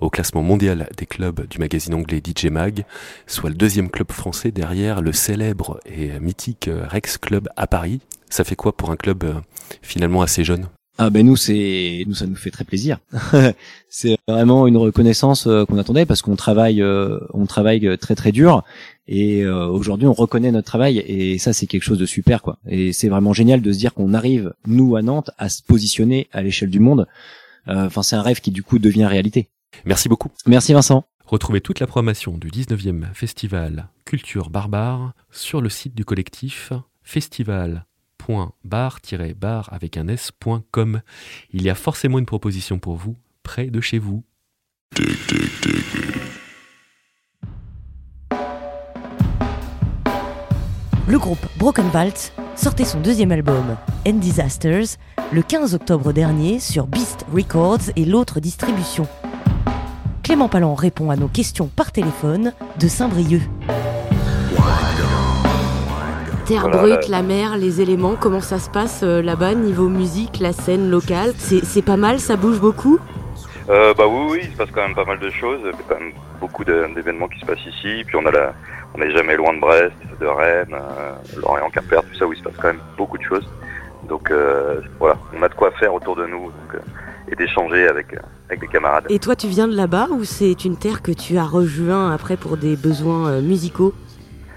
au classement mondial des clubs du magazine anglais DJ Mag, soit le deuxième club français derrière le célèbre et mythique Rex Club à Paris. Ça fait quoi pour un club finalement assez jeune? Ah ben nous c'est nous ça nous fait très plaisir. <laughs> c'est vraiment une reconnaissance euh, qu'on attendait parce qu'on travaille euh, on travaille très très dur et euh, aujourd'hui on reconnaît notre travail et ça c'est quelque chose de super quoi. Et c'est vraiment génial de se dire qu'on arrive nous à Nantes à se positionner à l'échelle du monde. Enfin c'est un rêve qui du coup devient réalité. Merci beaucoup. Merci Vincent. Retrouvez toute la programmation du 19e festival Culture Barbare sur le site du collectif festival bar-bar avec un s.com. Il y a forcément une proposition pour vous, près de chez vous. Le groupe Broken Vault sortait son deuxième album, End Disasters, le 15 octobre dernier sur Beast Records et l'autre distribution. Clément Palan répond à nos questions par téléphone de Saint-Brieuc. Terre brute, la mer, les éléments, comment ça se passe euh, là-bas niveau musique, la scène locale C'est pas mal, ça bouge beaucoup? Euh, bah oui, oui, il se passe quand même pas mal de choses. Quand même beaucoup d'événements qui se passent ici. Puis on a la, on n'est jamais loin de Brest, de Rennes, euh, Lorient-Quimper, tout ça où il se passe quand même beaucoup de choses. Donc euh, voilà, on a de quoi faire autour de nous donc, et d'échanger avec, avec des camarades. Et toi, tu viens de là-bas ou c'est une terre que tu as rejoint après pour des besoins musicaux?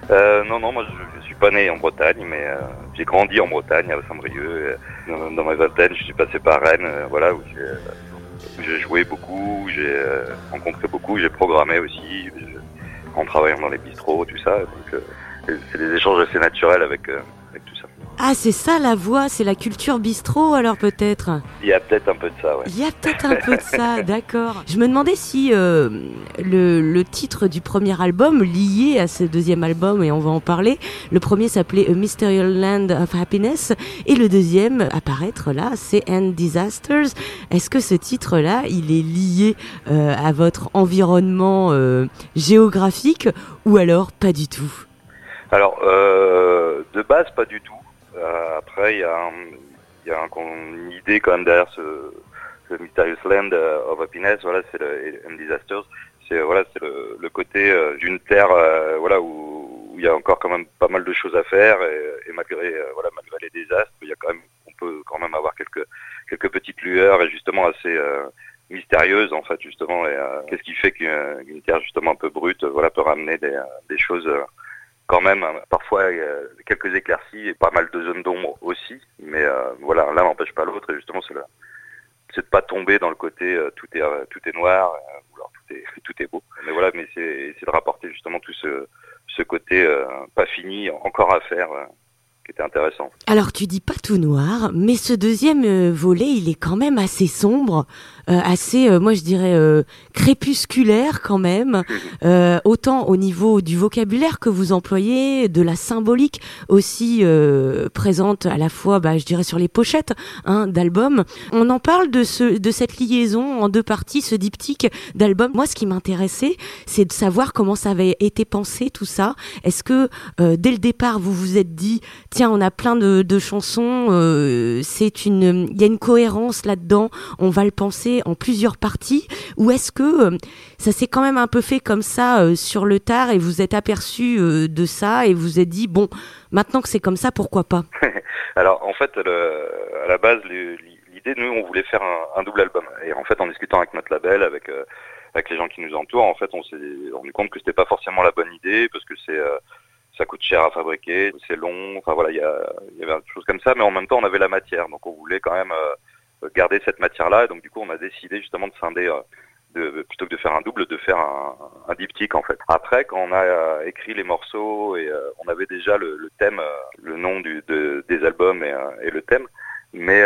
Non, non, moi je, suis pas né en Bretagne, mais euh, j'ai grandi en Bretagne, à Saint-Brieuc. Dans, dans, ma vingtaine, je suis passé par Rennes, euh, voilà, où j'ai joué beaucoup, j'ai euh, rencontré beaucoup, j'ai programmé aussi, en travaillant dans les bistrots, tout ça. Donc, c'est des échanges assez naturels avec, ah, c'est ça la voix, c'est la culture bistrot alors peut-être Il y a peut-être un peu de ça, ouais. Il y a peut-être un peu de ça, <laughs> d'accord. Je me demandais si euh, le, le, titre du premier album lié à ce deuxième album, et on va en parler, le premier s'appelait A Mysterious Land of Happiness, et le deuxième, apparaître là, c'est End Disasters. Est-ce que ce titre-là, il est lié euh, à votre environnement euh, géographique, ou alors pas du tout? Alors, euh, de base, pas du tout. Euh, après, il y a, y a une idée quand même derrière ce, Mysterious Land euh, of Happiness. Voilà, c'est le M Disasters. C'est voilà, c'est le, côté euh, d'une terre, voilà, où il y a encore quand même pas mal de choses à faire et, malgré voilà, malgré les désastres, il y a quand même, on peut quand même avoir quelques quelques petites lueurs et justement assez mystérieuses en fait justement. Qu'est-ce qui fait qu'une terre justement un peu brute, voilà, peut ramener des choses quand même hein, parfois quelques éclaircies et pas mal de zones d'ombre aussi. Mais euh, voilà, l'un n'empêche pas l'autre et justement c'est de pas tomber dans le côté euh, tout est euh, tout est noir ou alors tout est <laughs> tout est beau. Mais voilà, mais c'est de rapporter justement tout ce ce côté pas fini encore à faire qui était intéressant. Alors tu dis pas tout noir, mais ce deuxième volet, il est quand même assez sombre. Euh, assez, euh, moi je dirais euh, crépusculaire quand même, <laughs> autant au niveau du vocabulaire que vous employez, de la symbolique aussi présente à la fois, bah, je dirais sur les pochettes hein, d'albums. On en parle de ce, de cette liaison en deux parties, ce diptyque d'albums. Moi, ce qui m'intéressait, c'est de savoir comment ça avait été pensé tout ça. Est-ce que dès le départ vous vous êtes dit, tiens, on a plein de, de chansons, c'est une, il y a une cohérence là-dedans, on va le penser en plusieurs parties. Ou est-ce que euh, ça s'est quand même un peu fait comme ça euh, sur le tard et vous êtes aperçu euh, de ça et vous êtes dit bon maintenant que c'est comme ça pourquoi pas? <laughs> Alors en fait à la base l'idée nous on voulait faire un, double album. Et en fait en discutant avec notre label avec avec les gens qui nous entourent en fait on s'est rendu compte que c'était pas forcément la bonne idée parce que c'est ça coûte cher à fabriquer, c'est long, enfin voilà, il y, y avait des choses comme ça, mais en même temps on avait la matière, donc on voulait quand même garder cette matière-là. Et donc du coup, on a décidé justement de scinder. Euh, de, plutôt que de faire un double, de faire un, un diptyque en fait. Après, quand on a euh, écrit les morceaux et euh, on avait déjà le, thème, le nom du, de, des albums et, et, le thème, mais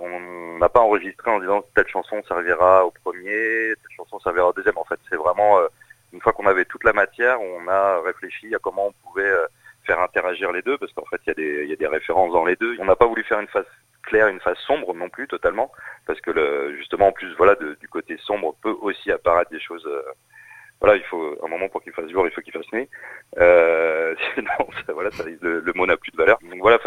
on n'a pas enregistré en disant telle chanson servira au premier, telle chanson servira au deuxième. En fait, c'est vraiment une fois qu'on avait toute la matière, on a réfléchi à comment on pouvait faire interagir les deux, parce qu'en fait, il y, a des, références dans les deux. On n'a pas voulu faire une phase claire, une phase sombre non plus totalement, parce que le, justement en plus voilà de, du côté sombre peut aussi apparaître des choses. Euh, voilà, il faut un moment pour qu'il fasse jour, il faut qu'il fasse nuit. Euh, <laughs> sinon, voilà, ça, le, mot n'a plus de valeur. Donc voilà,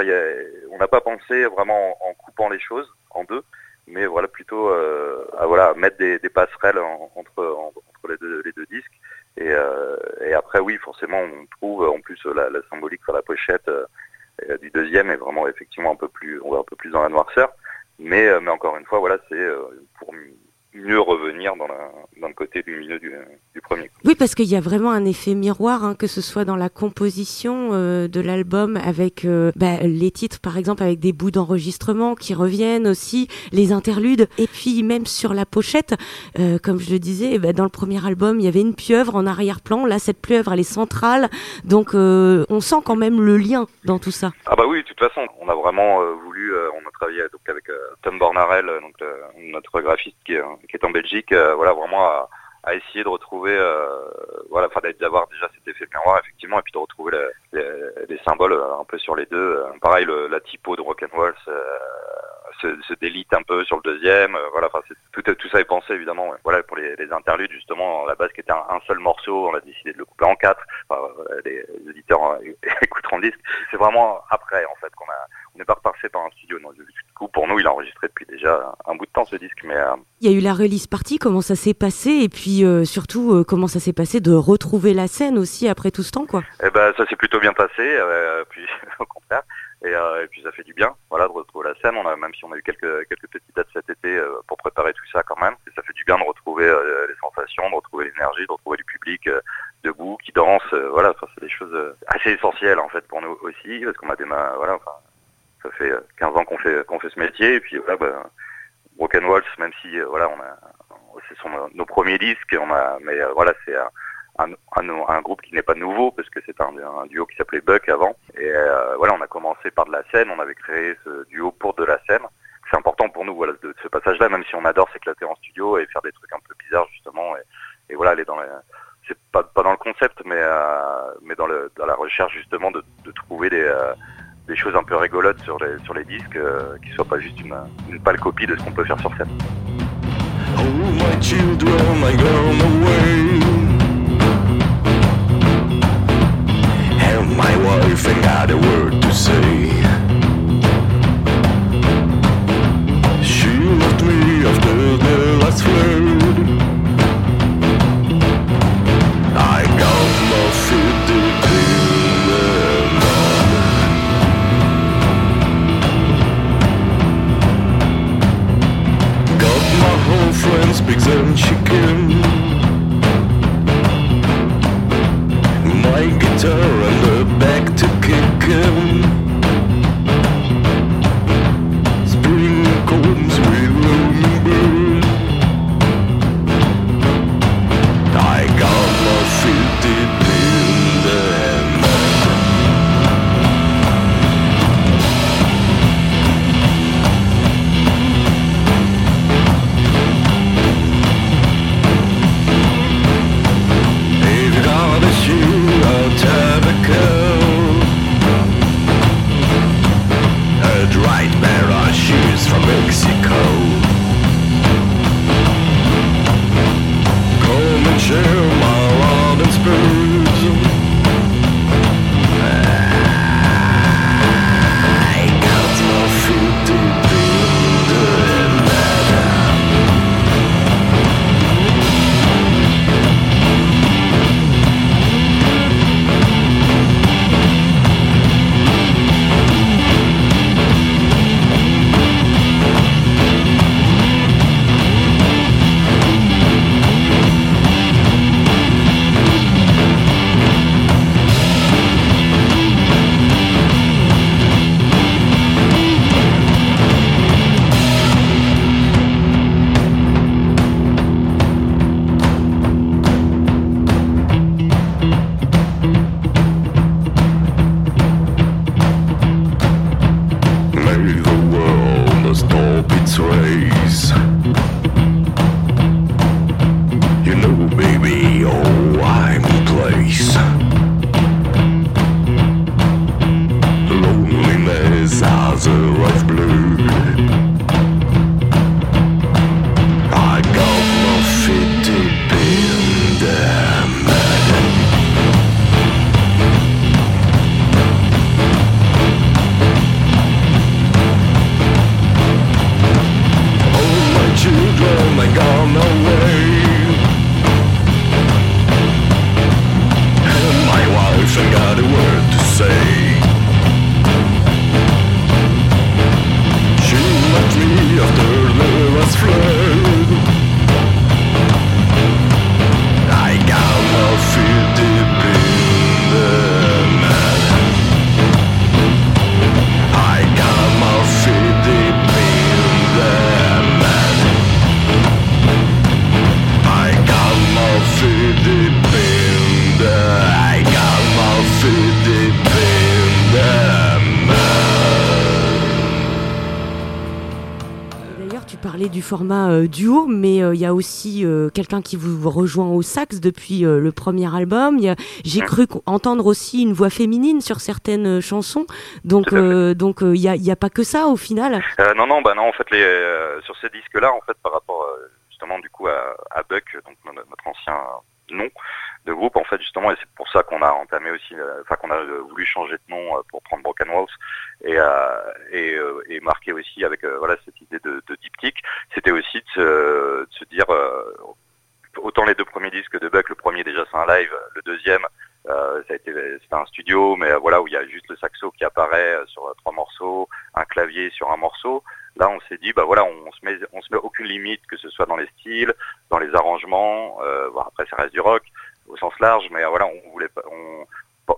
on n'a pas pensé vraiment en, coupant les choses en deux, mais voilà plutôt euh, à voilà mettre des, passerelles en, entre, entre les, deux, les deux disques. Et, euh, et après, oui, forcément, on trouve en plus la, la symbolique sur la pochette euh, du deuxième est vraiment effectivement un peu plus, on va un peu plus dans la noirceur. mais, mais encore une fois, voilà, c'est pour mieux revenir dans, la, dans le côté lumineux du, du premier. Oui, parce qu'il y a vraiment un effet miroir, hein, que ce soit dans la composition euh, de l'album avec euh, bah, les titres, par exemple, avec des bouts d'enregistrement qui reviennent aussi, les interludes, et puis même sur la pochette, euh, comme je le disais, bah, dans le premier album, il y avait une pieuvre en arrière-plan. Là, cette pieuvre, elle est centrale, donc on sent quand même le lien dans tout ça. Ah bah oui, de toute façon, on a vraiment voulu, on a travaillé donc avec Tom Bornarel, donc notre graphiste qui est, qui est en Belgique, voilà vraiment à essayer de retrouver, euh, voilà, enfin d'avoir déjà cet effet miroir effectivement, et puis de retrouver les, symboles euh, un peu sur les deux. Euh, pareil, le, la typo de Rock'n'Roll se, se, délite un peu sur le deuxième. voilà, enfin tout, ça est pensé évidemment. Voilà pour les, les, interludes justement, la base qui était un, seul morceau, on a décidé de le couper en quatre. Enfin, les, éditeurs <laughs> écouteront le disque. C'est vraiment après en fait qu'on a on n'est pas repassé par un studio. Non, coup, pour nous, il a enregistré depuis déjà un bout de temps ce disque. Mais euh, il y a eu la release party. Comment ça s'est passé Et puis euh, surtout, euh, comment ça s'est passé de retrouver la scène aussi après tout ce temps, quoi? Eh ben, ça s'est plutôt bien passé. <laughs> puis au contraire. Et, et, puis ça fait du bien, voilà, de retrouver la scène. On a même si on a eu quelques quelques petites dates cet été pour préparer tout ça quand même. Et ça fait du bien de retrouver les sensations, de retrouver l'énergie, de retrouver du public debout qui danse. voilà, enfin, c'est des choses assez essentielles en fait pour nous aussi parce qu'on a des mains, voilà, enfin, ça fait 15 ans qu'on fait qu'on fait ce métier. Et puis voilà bah, Waltz même si euh, voilà on a ce sont nos premiers disques on a mais euh, voilà c'est un, un, groupe qui n'est pas nouveau parce que c'est un, duo qui s'appelait Buck avant. Et euh, voilà on a commencé par de la scène. On avait créé ce duo pour de la scène. C'est important pour nous voilà de, ce passage là même si on adore s'éclater en studio et faire des trucs un peu bizarres justement. Et, et voilà aller dans les c'est pas, dans le concept mais mais dans le dans la recherche justement de trouver des des choses un peu rigolotes sur les, sur les disques, euh, qui soient pas juste une, une pâle copie de ce qu'on peut faire sur scène. Oh my children, I gone away. And my wife ain't got a word to say. She left me after the last flood. Format euh, duo, mais euh, il y a aussi euh, quelqu'un qui vous rejoint au sax depuis le premier album. J'ai cru entendre aussi une voix féminine sur certaines chansons. Donc, donc il y a, y a pas que ça au final. Non, non, bah non, en fait, les, sur ces disques-là, en fait, par rapport justement du coup à, à Buck, donc no- notre ancien nom groupe, en fait, justement, et c'est pour ça qu'on a entamé aussi, euh, enfin qu'on a euh, voulu changer de nom euh, pour prendre Broken Walls et et, marquer aussi avec voilà cette idée de, de diptyque, c'était aussi de se, dire autant les deux premiers disques de Buck, le premier déjà c'est un live, le deuxième ça a été c'était un studio, mais voilà où il y a juste le saxo qui apparaît sur trois morceaux, un clavier sur un morceau. Là, on s'est dit, bah voilà, on se met, on se met aucune limite, que ce soit dans les styles, dans les arrangements. Euh, après, ça reste du rock sens large, mais voilà, on voulait pas, on,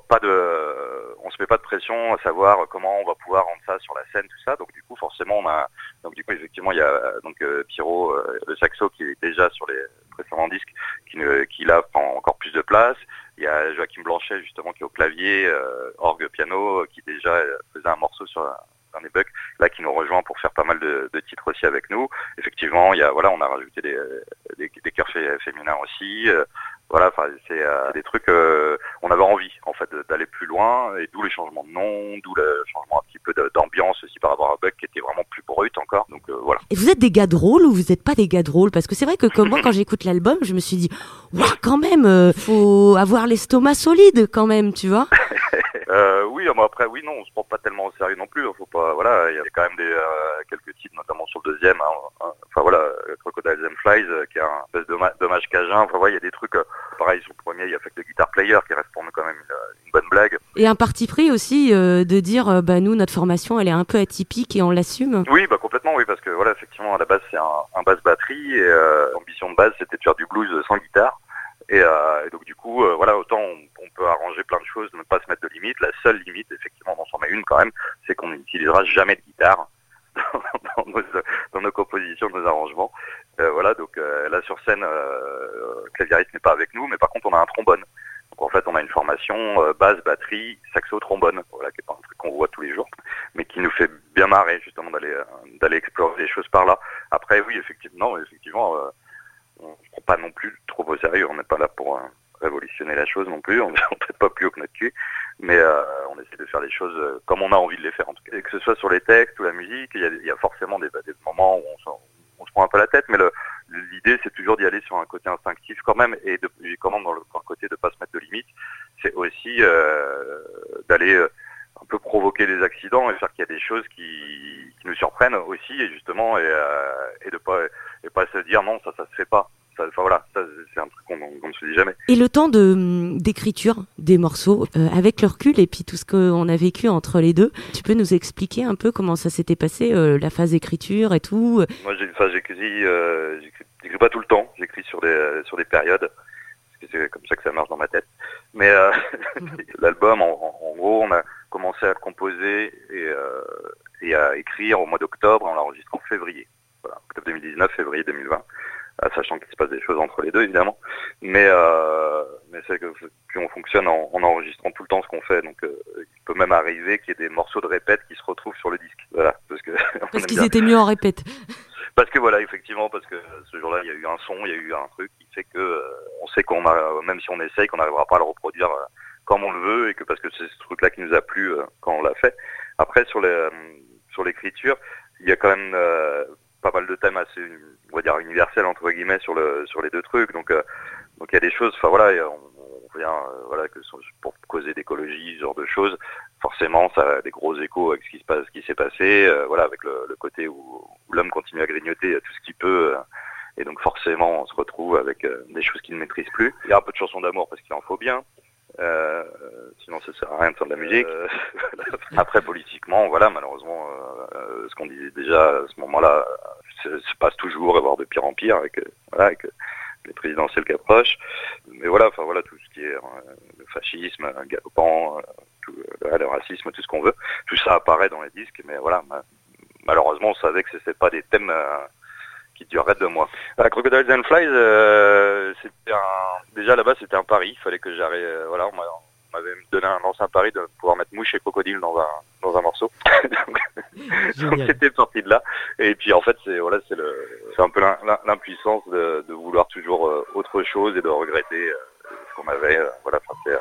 pas- de, on se met pas de pression à savoir comment on va pouvoir rendre ça sur la scène, tout ça. Donc du coup, forcément, on a, donc du coup, effectivement, il y a donc euh, Pierrot, euh, le saxo, qui est déjà sur les précédents disques, qui, ne, qui là prend encore plus de place. Il y a Joachim Blanchet justement qui est au clavier, euh, orgue, piano, qui déjà euh, faisait un morceau sur un des bucks, là qui nous rejoint pour faire pas mal de, titres aussi avec nous. Effectivement, il y a voilà, on a rajouté des, des, des féminins aussi. Voilà, enfin c'est euh, des trucs. euh, on avait envie en fait d'aller plus loin et d'où les changements de nom, d'où le changement un petit peu d'ambiance aussi par rapport à Buck qui était vraiment plus brut encore. Donc euh, voilà. Et vous êtes des gars drôles ou vous n'êtes pas des gars drôles Parce que c'est vrai que comme moi, quand j'écoute l'album, je me suis dit, Ouah, quand même, euh, faut avoir l'estomac solide quand même, tu vois? <laughs> Euh, oui, mais après, oui, non, on se prend pas tellement au sérieux non plus. hein, Faut pas, voilà, il y a quand même des euh, quelques titres, notamment sur le deuxième. hein, hein, enfin voilà, euh, Crocodiles and Flies, euh, qui est un espèce de ma- dommage cajun. Enfin voilà, il y a des trucs. euh, pareil sur le premier, il y a fait le Guitar Player qui reste pour nous quand même une, une bonne blague. Et un parti pris aussi euh, de dire, bah nous, notre formation, elle est un peu atypique et on l'assume. Oui, bah complètement, oui, parce que voilà, effectivement, à la base, c'est un, un basse batterie et euh, l'ambition de base, c'était de faire du blues sans guitare. Et, euh, donc du coup, euh, voilà, autant on, peut arranger plein de choses, ne pas se mettre de limite. La seule limite, effectivement, on s'en met une quand même, c'est qu'on n'utilisera jamais de guitare <laughs> dans, nos, dans nos compositions, nos arrangements. Euh, voilà, donc euh, là sur scène, euh, le claviériste n'est pas avec nous, mais par contre, on a un trombone. Donc en fait, on a une formation euh, basse, batterie, saxo, trombone. Voilà, qui est pas un truc qu'on voit tous les jours, mais qui nous fait bien marrer justement d'aller euh, d'aller explorer les choses par là. Après, oui, effectivement, effectivement, euh, on ne prend pas non plus trop au sérieux. On n'est pas là pour euh, révolutionner la chose non plus. On <laughs> ne traite pas plus haut que notre cul, mais euh, on essaie de faire les choses euh, comme on a envie de les faire en tout cas. Et que ce soit sur les textes ou la musique, il y a, forcément des, moments où on, se prend un peu la tête, mais l'idée c'est toujours d'y aller sur un côté instinctif quand même et de comment dans le, dans côté de pas se mettre de limites c'est aussi euh, d'aller euh, un peu provoquer des accidents et faire qu'il y a des choses qui, qui nous surprennent aussi et justement et, euh, et de pas et pas se dire non ça ça se fait pas enfin voilà c'est un truc qu'on qu'on ne se dit jamais Et le temps de hum, d'écriture des morceaux, euh, avec le recul et puis tout ce qu'on a vécu entre les deux, tu peux nous expliquer un peu comment ça s'était passé, euh, la phase d'écriture et tout Moi, j'ai, j'écris, euh, j'écris, pas tout le temps. J'écris sur des, euh, sur des périodes. Parce que c'est comme ça que ça marche dans ma tête. Mais euh, <laughs> l'album, en, gros, on a commencé à composer et, euh, et à écrire au mois d'octobre. On l'enregistre en février. Voilà, octobre 2019, février 2020. euh, sachant qu'il se passe des choses entre les deux, évidemment. Mais, euh, mais c'est que plus on fonctionne en, en enregistrant tout le temps ce qu'on fait. Donc, euh, il peut même arriver qu'il y ait des morceaux de répète qui se retrouvent sur le disque. Voilà, parce que <laughs> Parce qu'ils étaient mieux en répète. Parce que voilà, effectivement, parce que ce jour-là, il y a eu un son, il y a eu un truc qui fait que euh, on sait qu'on a, même si on essaye, qu'on n'arrivera pas à le reproduire comme on le veut, et que parce que c'est ce truc-là qui nous a plu quand on l'a fait. Après, sur les, sur l'écriture, il y a quand même pas mal de thèmes assez, on va dire universels entre guillemets sur le, sur les deux trucs. Donc, euh, donc il y a des choses. Enfin voilà, on, on vient, euh, voilà, que pour causer d'écologie, ce genre de choses. Forcément, ça a des gros échos avec ce qui se passe, ce qui s'est passé. euh, voilà, avec le, le côté où, où l'homme continue à grignoter tout ce qu'il peut. euh, et donc forcément, on se retrouve avec euh, des choses qu'il ne maîtrise plus. Il y a un peu de chansons d'amour parce qu'il en faut bien. Euh, sinon, ça sert à rien de faire de la musique. Euh, <laughs> Après, politiquement, voilà, malheureusement, euh, ce qu'on disait déjà à ce moment-là se, se passe toujours, et voire de pire en pire, avec, voilà, avec les présidentielles qui approchent. Mais voilà, enfin voilà, tout ce qui est euh, le fascisme, euh, galopant, euh, le racisme, tout ce qu'on veut, tout ça apparaît dans les disques. Mais voilà, ma- malheureusement, on savait que c'était pas des thèmes qui dureraient deux mois. La Crocodiles and Flies, un... déjà là-bas, c'était un pari. Il fallait que j'arrive. voilà, m'avait donné un ancien pari de pouvoir mettre mouche et crocodile dans un dans un morceau. <laughs> donc c'était parti de là. Et puis en fait c'est voilà c'est le c'est un peu l'im- l'im- l'impuissance de, de vouloir toujours euh, autre chose et de regretter euh, ce qu'on avait. euh, voilà, enfin, c'est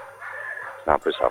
c'est un peu ça.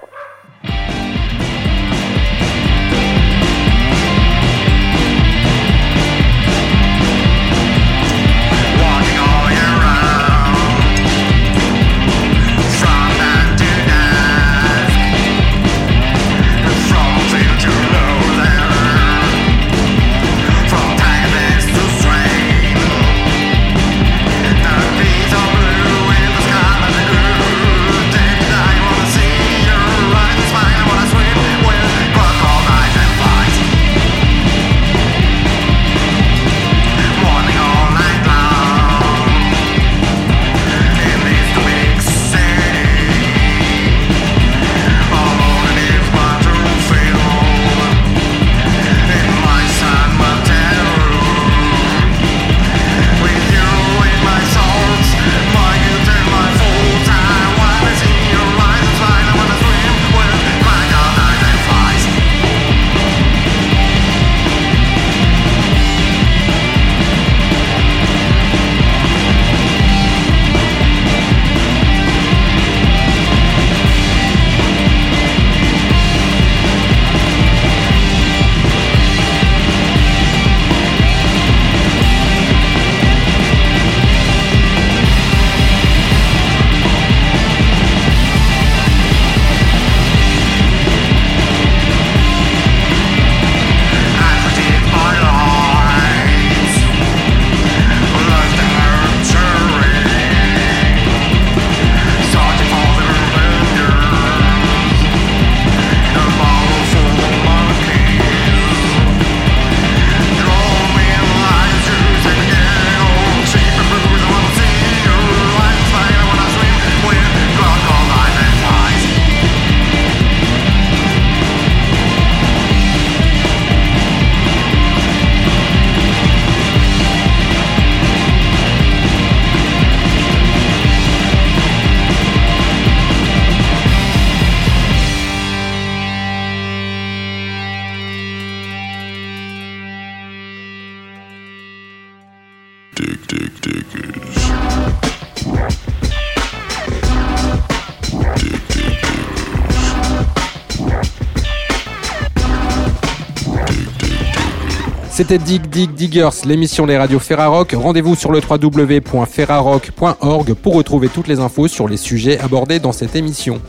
C'était Dig Dig Diggers, l'émission des radios Ferrarock. Rendez-vous sur le www.ferrarock.org pour retrouver toutes les infos sur les sujets abordés dans cette émission.